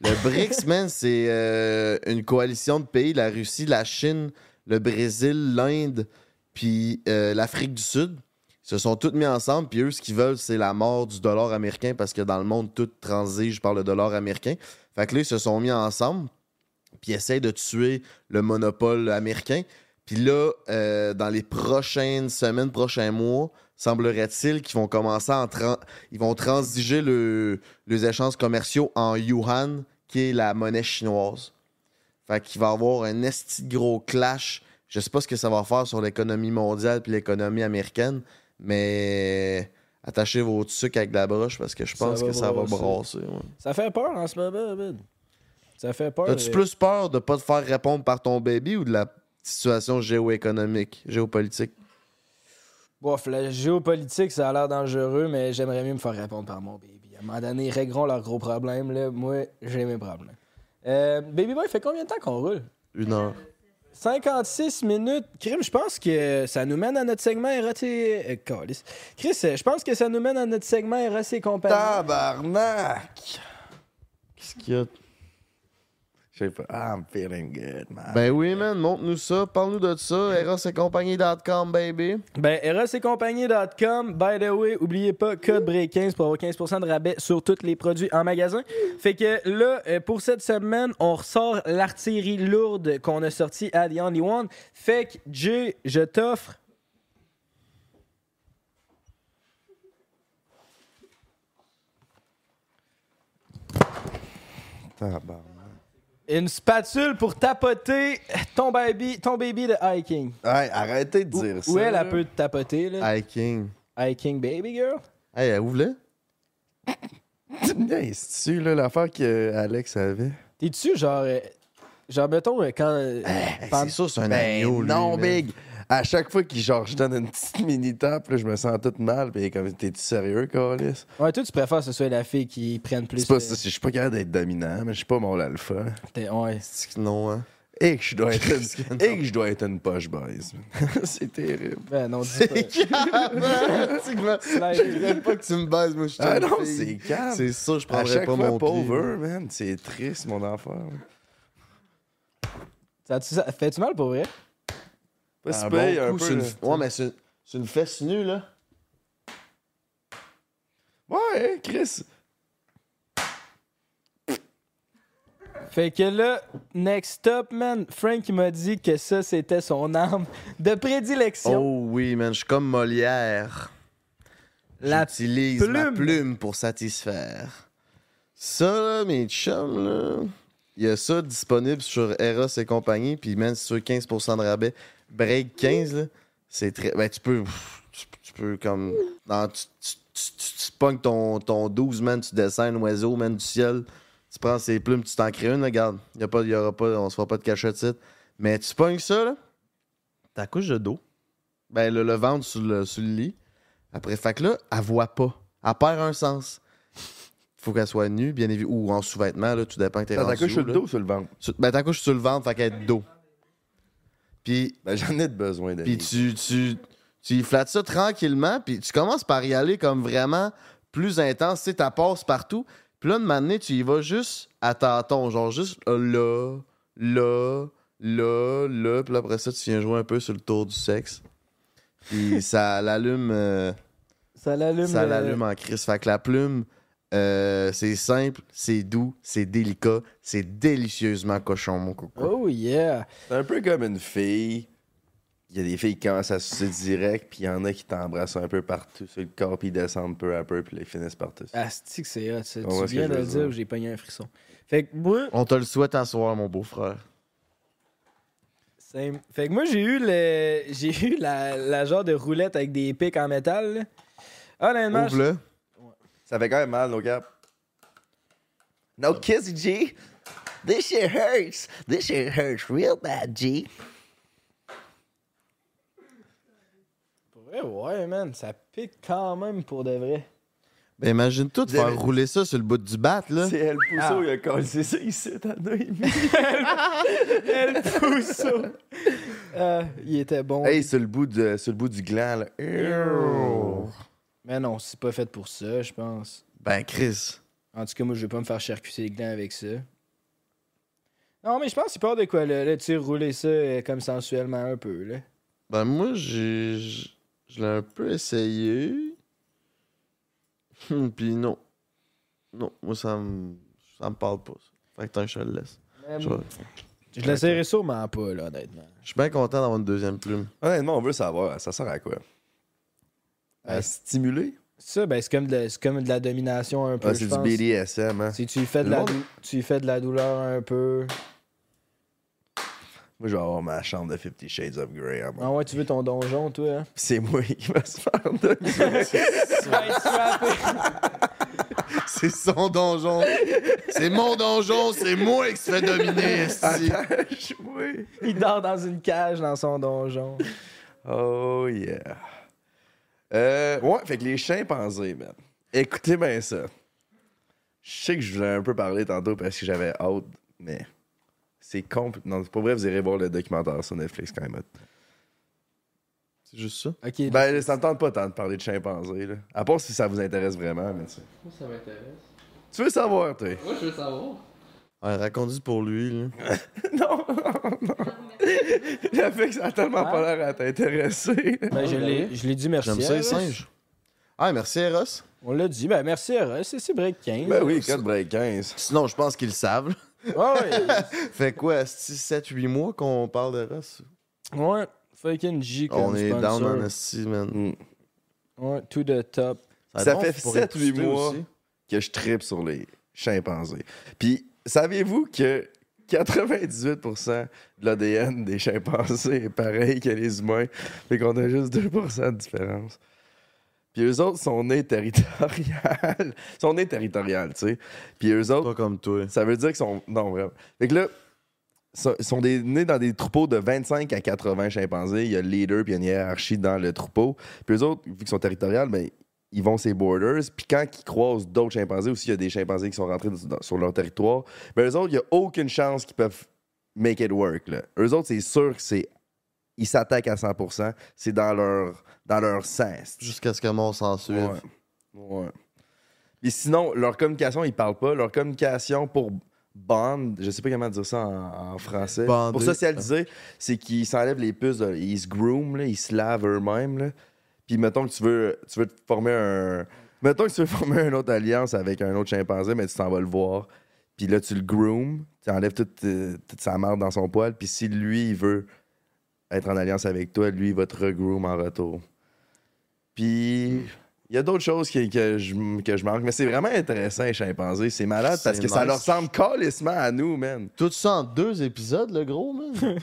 Speaker 3: Le [LAUGHS] BRICS, man, c'est euh, une coalition de pays, la Russie, la Chine, le Brésil, l'Inde, puis euh, l'Afrique du Sud. Ils se sont tous mis ensemble, puis eux, ce qu'ils veulent, c'est la mort du dollar américain, parce que dans le monde, tout transige par le dollar américain. Fait que là, ils se sont mis ensemble, puis ils essayent de tuer le monopole américain. Puis là, euh, dans les prochaines semaines, prochains mois, semblerait-il qu'ils vont commencer à en tran- ils vont transiger le, les échanges commerciaux en yuan, qui est la monnaie chinoise. Fait qu'il va y avoir un esti de gros clash. Je sais pas ce que ça va faire sur l'économie mondiale puis l'économie américaine, mais attachez vos trucs avec de la broche parce que je pense que ça va
Speaker 2: brasser.
Speaker 3: ouais.
Speaker 2: Ça fait peur en ce moment, man. Ça fait peur.
Speaker 3: As-tu
Speaker 2: euh,
Speaker 3: plus peur de pas te faire répondre par ton baby ou de la situation géoéconomique, géopolitique?
Speaker 2: Bof, la géopolitique, ça a l'air dangereux, mais j'aimerais mieux me faire répondre par mon baby. À un moment donné, réglons leurs gros problèmes. Là. Moi, j'ai mes problèmes. Euh, baby Boy, fait combien de temps qu'on roule?
Speaker 3: Une heure.
Speaker 2: 56 minutes. Crime, je pense que ça nous mène à notre segment RAT. Euh. Chris, euh, je pense que ça nous mène à notre segment RAC et compagnie.
Speaker 1: Tabarnak!
Speaker 3: Qu'est-ce qu'il y a?
Speaker 1: Je sais pas. I'm feeling good, man.
Speaker 3: Ben oui, man, montre-nous ça. Parle-nous de ça. erossetcompagnie.com, baby.
Speaker 2: Ben, erosetcompagnie.com. By the way, oubliez pas, code BREAK15 pour avoir 15% de rabais sur tous les produits en magasin. Fait que là, euh, pour cette semaine, on ressort l'artillerie lourde qu'on a sorti à The Only One. Fait que, Jay, je t'offre
Speaker 1: Tabarnak.
Speaker 2: Une spatule pour tapoter ton baby, ton baby de hiking.
Speaker 1: Hey, arrêtez de
Speaker 2: Où,
Speaker 1: dire ça.
Speaker 2: où elle, elle peut te tapoter, là?
Speaker 3: Hiking.
Speaker 2: Hiking baby girl?
Speaker 3: Hey, elle ouvre-le.
Speaker 1: C'est-tu, là, l'affaire qu'Alex avait?
Speaker 2: T'es-tu genre. euh, genre, mettons, euh, quand. euh,
Speaker 3: Hey, c'est sûr, c'est un
Speaker 1: Ben
Speaker 3: agneau, lui.
Speaker 1: non. Big! À chaque fois qu'il genre, je donne une petite mini-tape, là, je me sens tout mal. Puis comme, t'es-tu sérieux, Carlis?
Speaker 2: Ouais, toi, tu préfères que ce soit la fille qui prenne plus.
Speaker 1: C'est pas ça, c'est- je suis pas capable d'être dominant, mais je suis pas mon alpha.
Speaker 2: t'es- Ouais.
Speaker 3: C'est que non, hein?
Speaker 1: Et que je dois être une, [LAUGHS] et que je dois être une poche boys. [LAUGHS] c'est terrible.
Speaker 2: Ben non, dis
Speaker 3: C'est
Speaker 2: pas. [LAUGHS]
Speaker 3: calme! Tu me- Je dirais pas que tu me baises, moi, je suis
Speaker 1: Ah non, c'est calme.
Speaker 3: C'est ça, je prendrais pas
Speaker 1: fois,
Speaker 3: mon
Speaker 1: pauvre, man. C'est triste, mon enfant.
Speaker 2: Ça, tu- ça fait-tu mal pour vrai?
Speaker 1: Pas si
Speaker 3: Un
Speaker 1: pire,
Speaker 3: bon?
Speaker 1: un
Speaker 3: coup,
Speaker 1: peu,
Speaker 3: c'est une...
Speaker 1: là.
Speaker 3: Ouais, mais c'est c'est une fesse nue, là.
Speaker 1: Ouais, Chris.
Speaker 2: Fait que là, next up, man, Frank il m'a dit que ça, c'était son arme de prédilection.
Speaker 3: Oh oui, man, je suis comme Molière.
Speaker 2: La
Speaker 3: J'utilise ma
Speaker 2: plume.
Speaker 3: plume pour satisfaire. Ça, là, mes chums, là, il y a ça disponible sur Eros et compagnie, puis man, c'est sur 15% de rabais. Break 15, là, c'est très... Ben, tu peux... Tu, tu peux, comme... tu, tu, tu, tu- tu pognes ton, ton 12, man, tu dessins un oiseau, man, du ciel. Tu prends ses plumes, tu t'en crées une, là, regarde. Y a pas, y aura pas, on se fera pas de cachette. Mais tu pognes ça, là, ta couche de dos. Ben, le, le ventre sur le, sur le lit. Après, fait que là, elle voit pas. Elle perd un sens. Faut qu'elle soit nue, bien évidemment, ou en sous-vêtements, là, tout dépend que t'es
Speaker 1: ta couche sur le dos ou sur le ventre?
Speaker 3: Sur- Ben, ta couche sur le ventre, fait qu'elle est de dos. Puis,
Speaker 1: Ben, j'en ai de besoin de
Speaker 3: puis tu, tu, tu y flattes ça tranquillement, puis tu commences par y aller comme vraiment plus intense, tu sais, ta passe partout. Puis là, de moment tu y vas juste à tâtons, genre juste euh, là, là, là, là, puis là, après ça, tu viens jouer un peu sur le tour du sexe. Puis [LAUGHS] ça l'allume... euh,
Speaker 2: Ça l'allume.
Speaker 3: Ça
Speaker 2: le-
Speaker 3: l'allume en crise. Fait que la plume, euh, c'est simple, c'est doux, c'est délicat, c'est délicieusement cochon, mon coco.
Speaker 2: Oh yeah.
Speaker 1: C'est un peu comme une fille. Il y a des filles qui commencent à sucer direct, puis il y en a qui t'embrassent un peu partout sur le corps, puis ils descendent peu à peu, puis là, ils finissent par tous.
Speaker 2: Asti que c'est hot. ça?
Speaker 1: On voit
Speaker 2: Tu viens de le dire, j'ai pogné un frisson? Fait que moi,
Speaker 3: On te le souhaite à soir, mon beau-frère.
Speaker 2: same. Fait que moi, j'ai eu le. J'ai eu la, la genre de roulette avec des pics en métal. là. Honnêtement, je-
Speaker 3: Ouvre-le.
Speaker 1: Ça fait quand même mal, nos caps. No kiss, G. This shit hurts. This shit hurts real bad, G.
Speaker 2: pour vrai, ouais, man, ça pique quand même pour de vrai.
Speaker 3: Ben imagine-toi de
Speaker 1: Vous
Speaker 3: faire rouler ça sur le bout du bat, là.
Speaker 1: C'est El Pousso,
Speaker 2: Ah.
Speaker 1: il a collé ça ici, t'as [LAUGHS] Noémie.
Speaker 2: El Pousso. Ah, il était bon.
Speaker 1: Hey, sur le bout, de, sur le bout du gland, là.
Speaker 2: Mais non, c'est pas fait pour ça, je pense.
Speaker 3: Ben Chris.
Speaker 2: En tout cas, moi, je vais pas me faire charcuter les glands avec ça. Non, mais je pense qu'il part de quoi, là. Là, tu sais, rouler ça euh, comme sensuellement un peu, là.
Speaker 3: Ben moi, j'ai. Je l'ai un peu essayé. [LAUGHS] Puis non. Non, moi ça me. Ça me parle pas. ça. Fait que tant que je le laisse. Je,
Speaker 2: Je l'essayerai sûrement pas, là, honnêtement.
Speaker 3: je suis bien content d'avoir une deuxième plume.
Speaker 1: Honnêtement, on veut savoir, ça sert à quoi? À
Speaker 2: Ouais.
Speaker 1: stimuler?
Speaker 2: Ça, ben, c'est comme, de- c'est comme de la domination un peu,
Speaker 1: Ah, c'est du. BDSM, hein?
Speaker 2: Si tu lui fais de la,
Speaker 1: monde-
Speaker 2: tu lui fais de la douleur un peu.
Speaker 1: Moi, je vais avoir ma chambre de Fifty Shades of Grey moi.
Speaker 2: Ah ouais, tu veux ton donjon, toi, hein?
Speaker 1: C'est moi qui va se faire dominer. [LAUGHS] [LAUGHS]
Speaker 3: C'est son donjon. c'est mon donjon, c'est moi qui se fait dominer. [LAUGHS]
Speaker 2: Il dort dans une cage dans son donjon.
Speaker 1: Oh yeah. Euh, ouais, fait que les chimpanzés, man. Écoutez bien ça. Je sais que je voulais un peu parler tantôt parce que j'avais hâte, mais c'est con. Non, c'est pas vrai, vous irez voir le documentaire sur Netflix quand même.
Speaker 3: C'est juste ça?
Speaker 2: Ok.
Speaker 1: Ben, ça me tente pas tant de parler de chimpanzés, là. À part si ça vous intéresse vraiment, mais tu sais.
Speaker 6: Moi, ça m'intéresse.
Speaker 1: Tu veux savoir, toi?
Speaker 6: Moi, je veux savoir.
Speaker 3: Ouais, raconte pour lui, là. [LAUGHS] [LAUGHS]
Speaker 1: non, non. Fait que ça a tellement pas l'air à t'intéresser.
Speaker 2: Ben, je l'ai je l'ai dit merci.
Speaker 3: J'aime ça, les
Speaker 2: Eros.
Speaker 3: singes. Ah, merci, Eros.
Speaker 2: On l'a dit. Ben, merci, Eros. C'est c'est break 15.
Speaker 1: Ben oui, 4 break 15.
Speaker 3: Sinon, je pense qu'ils le savent.
Speaker 2: Ouais, ouais. [LAUGHS]
Speaker 3: Fait quoi, 7-8 mois qu'on parle d'Eros?
Speaker 2: Ouais. Fucking J comme
Speaker 3: On est
Speaker 2: sponsor.
Speaker 3: down en esti, man.
Speaker 1: Mm.
Speaker 2: Ouais, to the top.
Speaker 1: Ça fait
Speaker 3: pour
Speaker 1: 7-8
Speaker 3: écouter
Speaker 1: mois.
Speaker 3: aussi.
Speaker 1: que je tripe sur les chimpanzés. Puis, saviez-vous que 98% de l'ADN des chimpanzés est pareil que les humains, fait qu'on a juste 2% de différence? Puis eux autres sont nés territoriales. Ils sont nés territoriales, tu sais. Puis eux autres,
Speaker 3: Pas comme toi.
Speaker 1: ça veut dire qu'ils sont. Non, vraiment. Fait que là, ils sont des- nés dans des troupeaux de 25 à 80 chimpanzés. Il y a le leader puis il y a une hiérarchie dans le troupeau. Puis eux autres, vu qu'ils sont territoriales, ben, ils vont ces borders. Puis quand ils croisent d'autres chimpanzés, aussi, il y a des chimpanzés qui sont rentrés dans- sur leur territoire. Ben, eux autres, il n'y a aucune chance qu'ils peuvent make it work. Là. Eux autres, c'est sûr que c'est. Ils s'attaquent à 100%. C'est dans leur, dans leur sens.
Speaker 3: Jusqu'à ce que mon s'en suive.
Speaker 1: Ouais. Ouais. Et sinon, leur communication, ils parlent pas. Leur communication pour bond, je sais pas comment dire ça en, en français. Pour socialiser, c'est qu'ils s'enlèvent les puces, de- ils se groom, là, ils se lavent eux-mêmes. Puis mettons que tu veux, tu veux te former un. Mettons que tu veux [LAUGHS] former une autre alliance avec un autre chimpanzé, mais tu t'en vas le voir. Puis là, tu le groom, tu enlèves toute, euh, toute sa marde dans son poil. Puis si lui, il veut être en alliance avec toi, lui, il va te regroom en retour. Puis il y a d'autres choses que, que je, que je manque, mais c'est vraiment intéressant, les chimpanzés. C'est malade parce que ça leur ressemble calissement à nous, man.
Speaker 3: Tout ça en deux épisodes, le gros, man? [LAUGHS]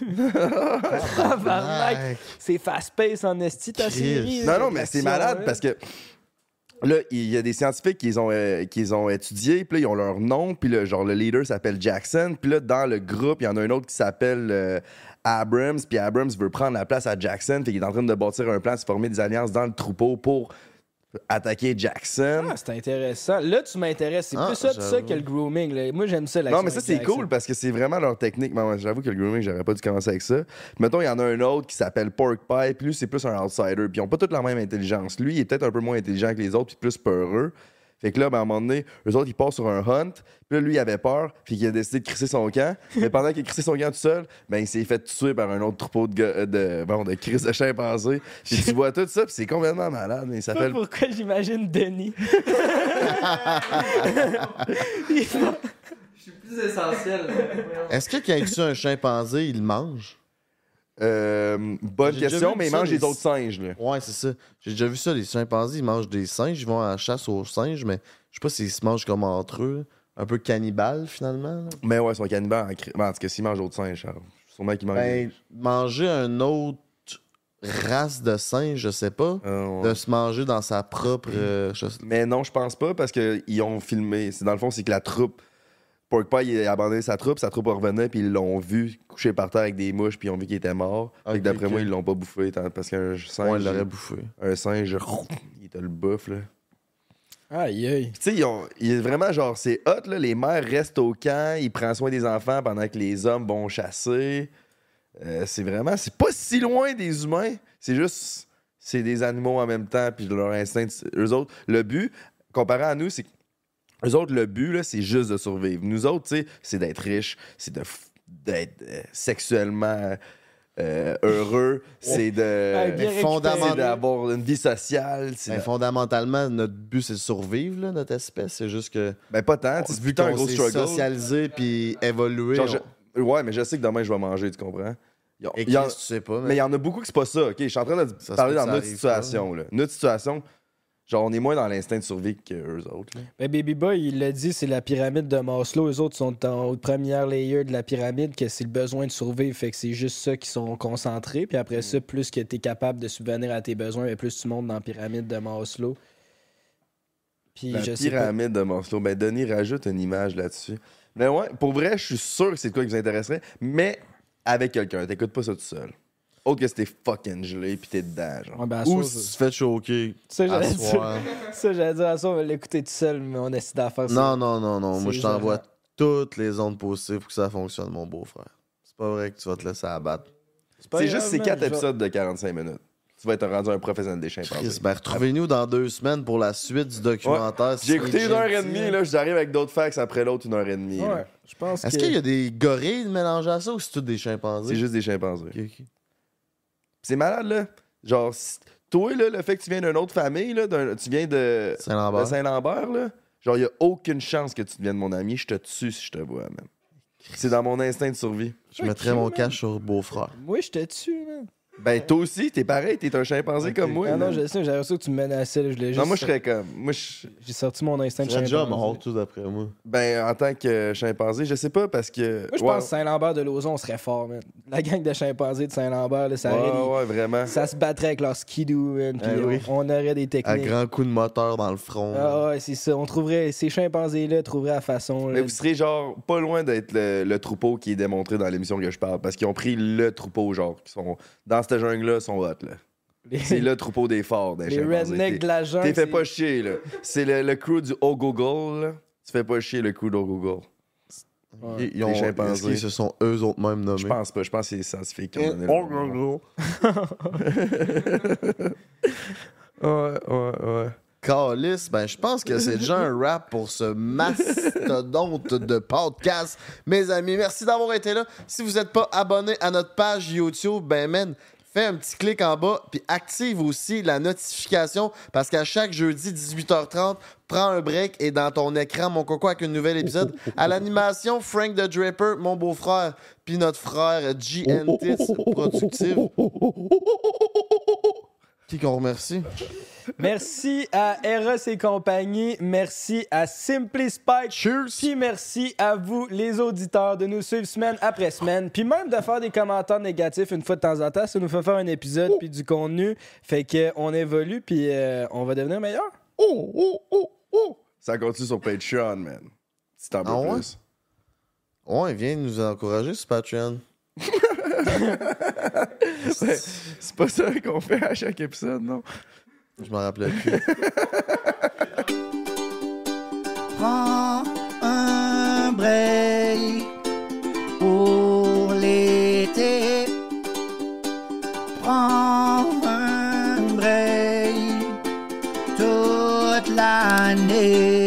Speaker 2: C'est fast-pace en esti, ta
Speaker 3: Christ.
Speaker 2: série.
Speaker 1: Non, non, mais c'est malade parce que là, il y a des scientifiques qui les ont, euh, qui les ont étudiés, puis là, ils ont leur nom, puis là, genre, le leader s'appelle Jackson, puis là, dans le groupe, il y en a un autre qui s'appelle euh, Abrams, puis Abrams veut prendre la place à Jackson, puis il est en train de bâtir un plan, de se former des alliances dans le troupeau pour attaquer Jackson.
Speaker 2: Ah, c'est intéressant. Là, tu m'intéresses. C'est
Speaker 3: Ah,
Speaker 2: plus ça, de ça que le grooming. là. Moi, j'aime ça.
Speaker 1: Non, mais ça, c'est cool parce que c'est vraiment leur technique. J'avoue que le grooming, j'aurais pas dû commencer avec ça. Mettons, il y en a un autre qui s'appelle Pork Pie, puis lui, c'est plus un outsider. Puis ils ont pas toute la même intelligence. Lui, il est peut-être un peu moins intelligent que les autres, puis plus peureux. Fait que là, ben, à un moment donné, eux autres, ils partent sur un hunt. Puis là, lui, il avait peur. Puis il a décidé de crisser son camp. [LAUGHS] Mais pendant qu'il a crissé son camp tout seul, ben, il s'est fait tuer par un autre troupeau de, gars- de, bon, de cris de chimpanzés. Puis tu vois tout ça, puis c'est complètement malade. Mais il
Speaker 2: Je sais pas
Speaker 1: s'appelle.
Speaker 2: pourquoi j'imagine Denis? [LAUGHS] Il va-
Speaker 6: Je suis plus essentiel.
Speaker 3: Est-ce que quand il tue un chimpanzé, il le mange?
Speaker 1: Euh, bonne question, mais il
Speaker 3: ça,
Speaker 1: mange
Speaker 3: les-
Speaker 1: les autres singes, là.
Speaker 3: Ouais, c'est ça. J'ai déjà vu ça, les chimpanzés, ils mangent des singes, ils vont à la chasse aux singes, mais je sais pas s'ils se mangent comme entre eux. Un peu cannibale, finalement. là.
Speaker 1: Mais ouais, ils sont cannibales. en ben, en tout cas, s'ils mangent d'autres singes, Charles. sûrement qu'ils mangent.
Speaker 3: Ben, manger un autre race de singe, je sais pas.
Speaker 1: Euh, ouais.
Speaker 3: De se manger dans sa propre. euh,
Speaker 1: Mais non, je pense pas parce qu'ils ont filmé. C'est dans le fond, c'est que la troupe. Pork Pie, il a abandonné sa troupe, sa troupe revenait, puis ils l'ont vu couché par terre avec des mouches, puis ils ont vu qu'il était mort. D'après moi, ils l'ont pas bouffé parce qu'un singe.
Speaker 3: Ouais, il l'aurait bouffé.
Speaker 1: un singe, il te le bouffe, là.
Speaker 2: Aïe, aïe.
Speaker 1: Tu sais, ils ont- il est vraiment genre, c'est hot, là. Les mères restent au camp, ils prennent soin des enfants pendant que les hommes vont chasser. Euh, c'est vraiment, c'est pas si loin des humains. C'est juste, c'est des animaux en même temps, puis leur instinct, eux autres, le but, comparé à nous, c'est que eux autres, le but, là, c'est juste de survivre. Nous autres, c'est d'être riche, c'est de f- d'être euh, sexuellement euh, heureux, c'est de.
Speaker 3: Mais fondamentalement-
Speaker 1: c'est d'avoir une vie sociale. c'est
Speaker 3: Ben,
Speaker 1: de-
Speaker 3: fondamentalement, notre but, c'est de survivre, là, notre espèce. C'est juste que.
Speaker 1: Ben, pas tant.
Speaker 3: vu qu'on
Speaker 1: gros
Speaker 3: s'est
Speaker 1: struggle.
Speaker 3: socialisé puis évolué.
Speaker 1: Genre,
Speaker 3: on-
Speaker 1: je- Ouais, mais je sais que demain, je vais manger, tu comprends?
Speaker 3: Et
Speaker 1: en-
Speaker 3: tu sais pas,
Speaker 1: Mais il y en a beaucoup que c'est pas ça, OK? Je suis en train de
Speaker 3: Ça
Speaker 1: parler dans
Speaker 3: ça
Speaker 1: notre situation, là. Notre situation, genre, on est moins dans l'instinct de survie qu'eux autres, là.
Speaker 2: Ben, Baby Boy, il l'a dit, c'est la pyramide de Maslow. Eux autres sont en première layer de la pyramide, que c'est le besoin de survivre. Fait que c'est juste ça qui sont concentrés. Puis après ça, plus que tu es capable de subvenir à tes besoins, et plus tu montes dans la pyramide de Maslow. Puis
Speaker 1: La
Speaker 2: je sais pas.
Speaker 1: pyramide de Maslow. Ben, Denis rajoute une image là-dessus. Mais ouais, pour vrai, je suis sûr que c'est de quoi qui vous intéresserait, mais avec quelqu'un. T'écoutes pas ça tout seul. Autre que c'était fucking gelé, pis t'es dedans, genre.
Speaker 2: Ouais, ben,
Speaker 3: Ou si
Speaker 2: je-
Speaker 3: tu te fais choquer.
Speaker 2: Ça, j'allais dire. [LAUGHS] Ça, j'allais dire à ça, on va l'écouter tout seul, mais on essaie d'en faire ça.
Speaker 3: Non, non, non, non. Moi, je t'envoie toutes les ondes possibles pour que ça fonctionne, mon beau-frère. C'est pas vrai que tu vas te laisser abattre.
Speaker 1: C'est juste ces quatre épisodes de 45 minutes. Tu vas être rendu un professionnel des chimpanzés.
Speaker 3: Ben retrouvez-nous dans deux semaines pour la suite du documentaire.
Speaker 1: J'ai écouté une heure et demie, là, j'arrive avec d'autres facts après l'autre, une heure et demie.
Speaker 2: Ouais, je pense
Speaker 3: Est-ce qu'il y a des gorilles mélangés à ça ou c'est tout des chimpanzés?
Speaker 1: C'est juste des chimpanzés.
Speaker 3: Ok, ok.
Speaker 1: C'est malade, là. Genre, si- toi, là, le fait que tu viens d'une autre famille, là, d'un- tu viens de,
Speaker 3: Saint-Lambert.
Speaker 1: de Saint-Lambert, là, genre, il n'y a aucune chance que tu deviennes mon ami. Je te tue si je te vois, man. C'est dans mon instinct de survie.
Speaker 3: Je mettrais mon cash sur beau-frère.
Speaker 2: Moi, je te tue, man.
Speaker 1: Ben, toi aussi, t'es pareil, t'es un chimpanzé comme moi.
Speaker 2: ah non, je sais, j'avais ça que tu me menaçais. là, Je l'ai juste...
Speaker 1: Non, moi, je serais comme. Moi, je.
Speaker 2: J'ai sorti mon instinct
Speaker 3: Tu
Speaker 2: de
Speaker 3: serais déjà
Speaker 2: chimpanzé.
Speaker 3: mort, tout d'après moi.
Speaker 1: Ben, en tant que chimpanzé, je sais pas parce que.
Speaker 2: Moi, je
Speaker 1: Ouais,
Speaker 2: pense que Saint-Lambert de Lauson serait fort, man. La gang de chimpanzés de Saint-Lambert, là, ça, aurait des-
Speaker 1: Ouais, ouais, vraiment.
Speaker 2: ça se battrait avec leur skidoo, man, puis
Speaker 3: Eh
Speaker 2: on,
Speaker 3: oui.
Speaker 2: on aurait des
Speaker 3: À
Speaker 2: techniques.
Speaker 3: grand coup de moteur dans le front.
Speaker 2: Ah ouais, c'est ça. On trouverait, ces chimpanzés-là trouveraient la façon. là.
Speaker 1: Mais vous serez genre pas loin d'être le, le troupeau qui est démontré dans l'émission que je parle. Parce qu'ils ont pris le troupeau, genre, qui sont. Dans cette jungle-là, sont hot, là.
Speaker 2: les
Speaker 1: C'est le troupeau des forts, des
Speaker 2: les rednecks de la jungle.
Speaker 1: T'es fait
Speaker 2: c'est-
Speaker 1: pas chier, là. C'est le, le crew du Google, là. Tu fais pas chier le crew d'O Google.
Speaker 2: Ouais.
Speaker 3: Ils, ils ont,
Speaker 1: Les chimpanzés.
Speaker 3: qu'ils se sont eux autres mêmes nommés.
Speaker 1: Je pense pas. Je pense que c'est scientifique qui ont donné
Speaker 3: Oh,
Speaker 1: le nom.
Speaker 3: gros, [LAUGHS]
Speaker 1: Ouais, ouais, ouais.
Speaker 3: Calice, ben je pense que c'est déjà un rap pour ce mastodonte de podcast. Mes amis, merci d'avoir été là. Si vous n'êtes pas abonné à notre page YouTube, ben man, fais un petit clic en bas puis active aussi la notification parce qu'à chaque jeudi 18h30, prends un break et dans ton écran mon coco avec un nouvel épisode. À l'animation, Frank the Draper, mon beau-frère, puis notre frère GNTIS Productive. Qui qu'on remercie?
Speaker 2: Merci à Eros et compagnie. Merci à Simply Spike.
Speaker 3: Cheers!
Speaker 2: Puis merci à vous, les auditeurs, de nous suivre semaine après semaine. Puis même de faire des commentaires négatifs une fois de temps en temps. Ça nous fait faire un épisode puis du contenu. Fait qu'on évolue puis euh, on va devenir meilleur.
Speaker 3: Oh, oh, oh, oh!
Speaker 1: Ça continue sur Patreon, man. Si t'en veux
Speaker 3: Ah ouais?
Speaker 1: plus.
Speaker 3: Ouais, viens nous encourager sur Patreon. [LAUGHS] [LAUGHS]
Speaker 1: C'est c'est pas ça qu'on fait à chaque épisode, non?
Speaker 3: Je m'en rappelais plus. [LAUGHS]
Speaker 8: Prends un break pour l'été. Prends un break toute l'année. année.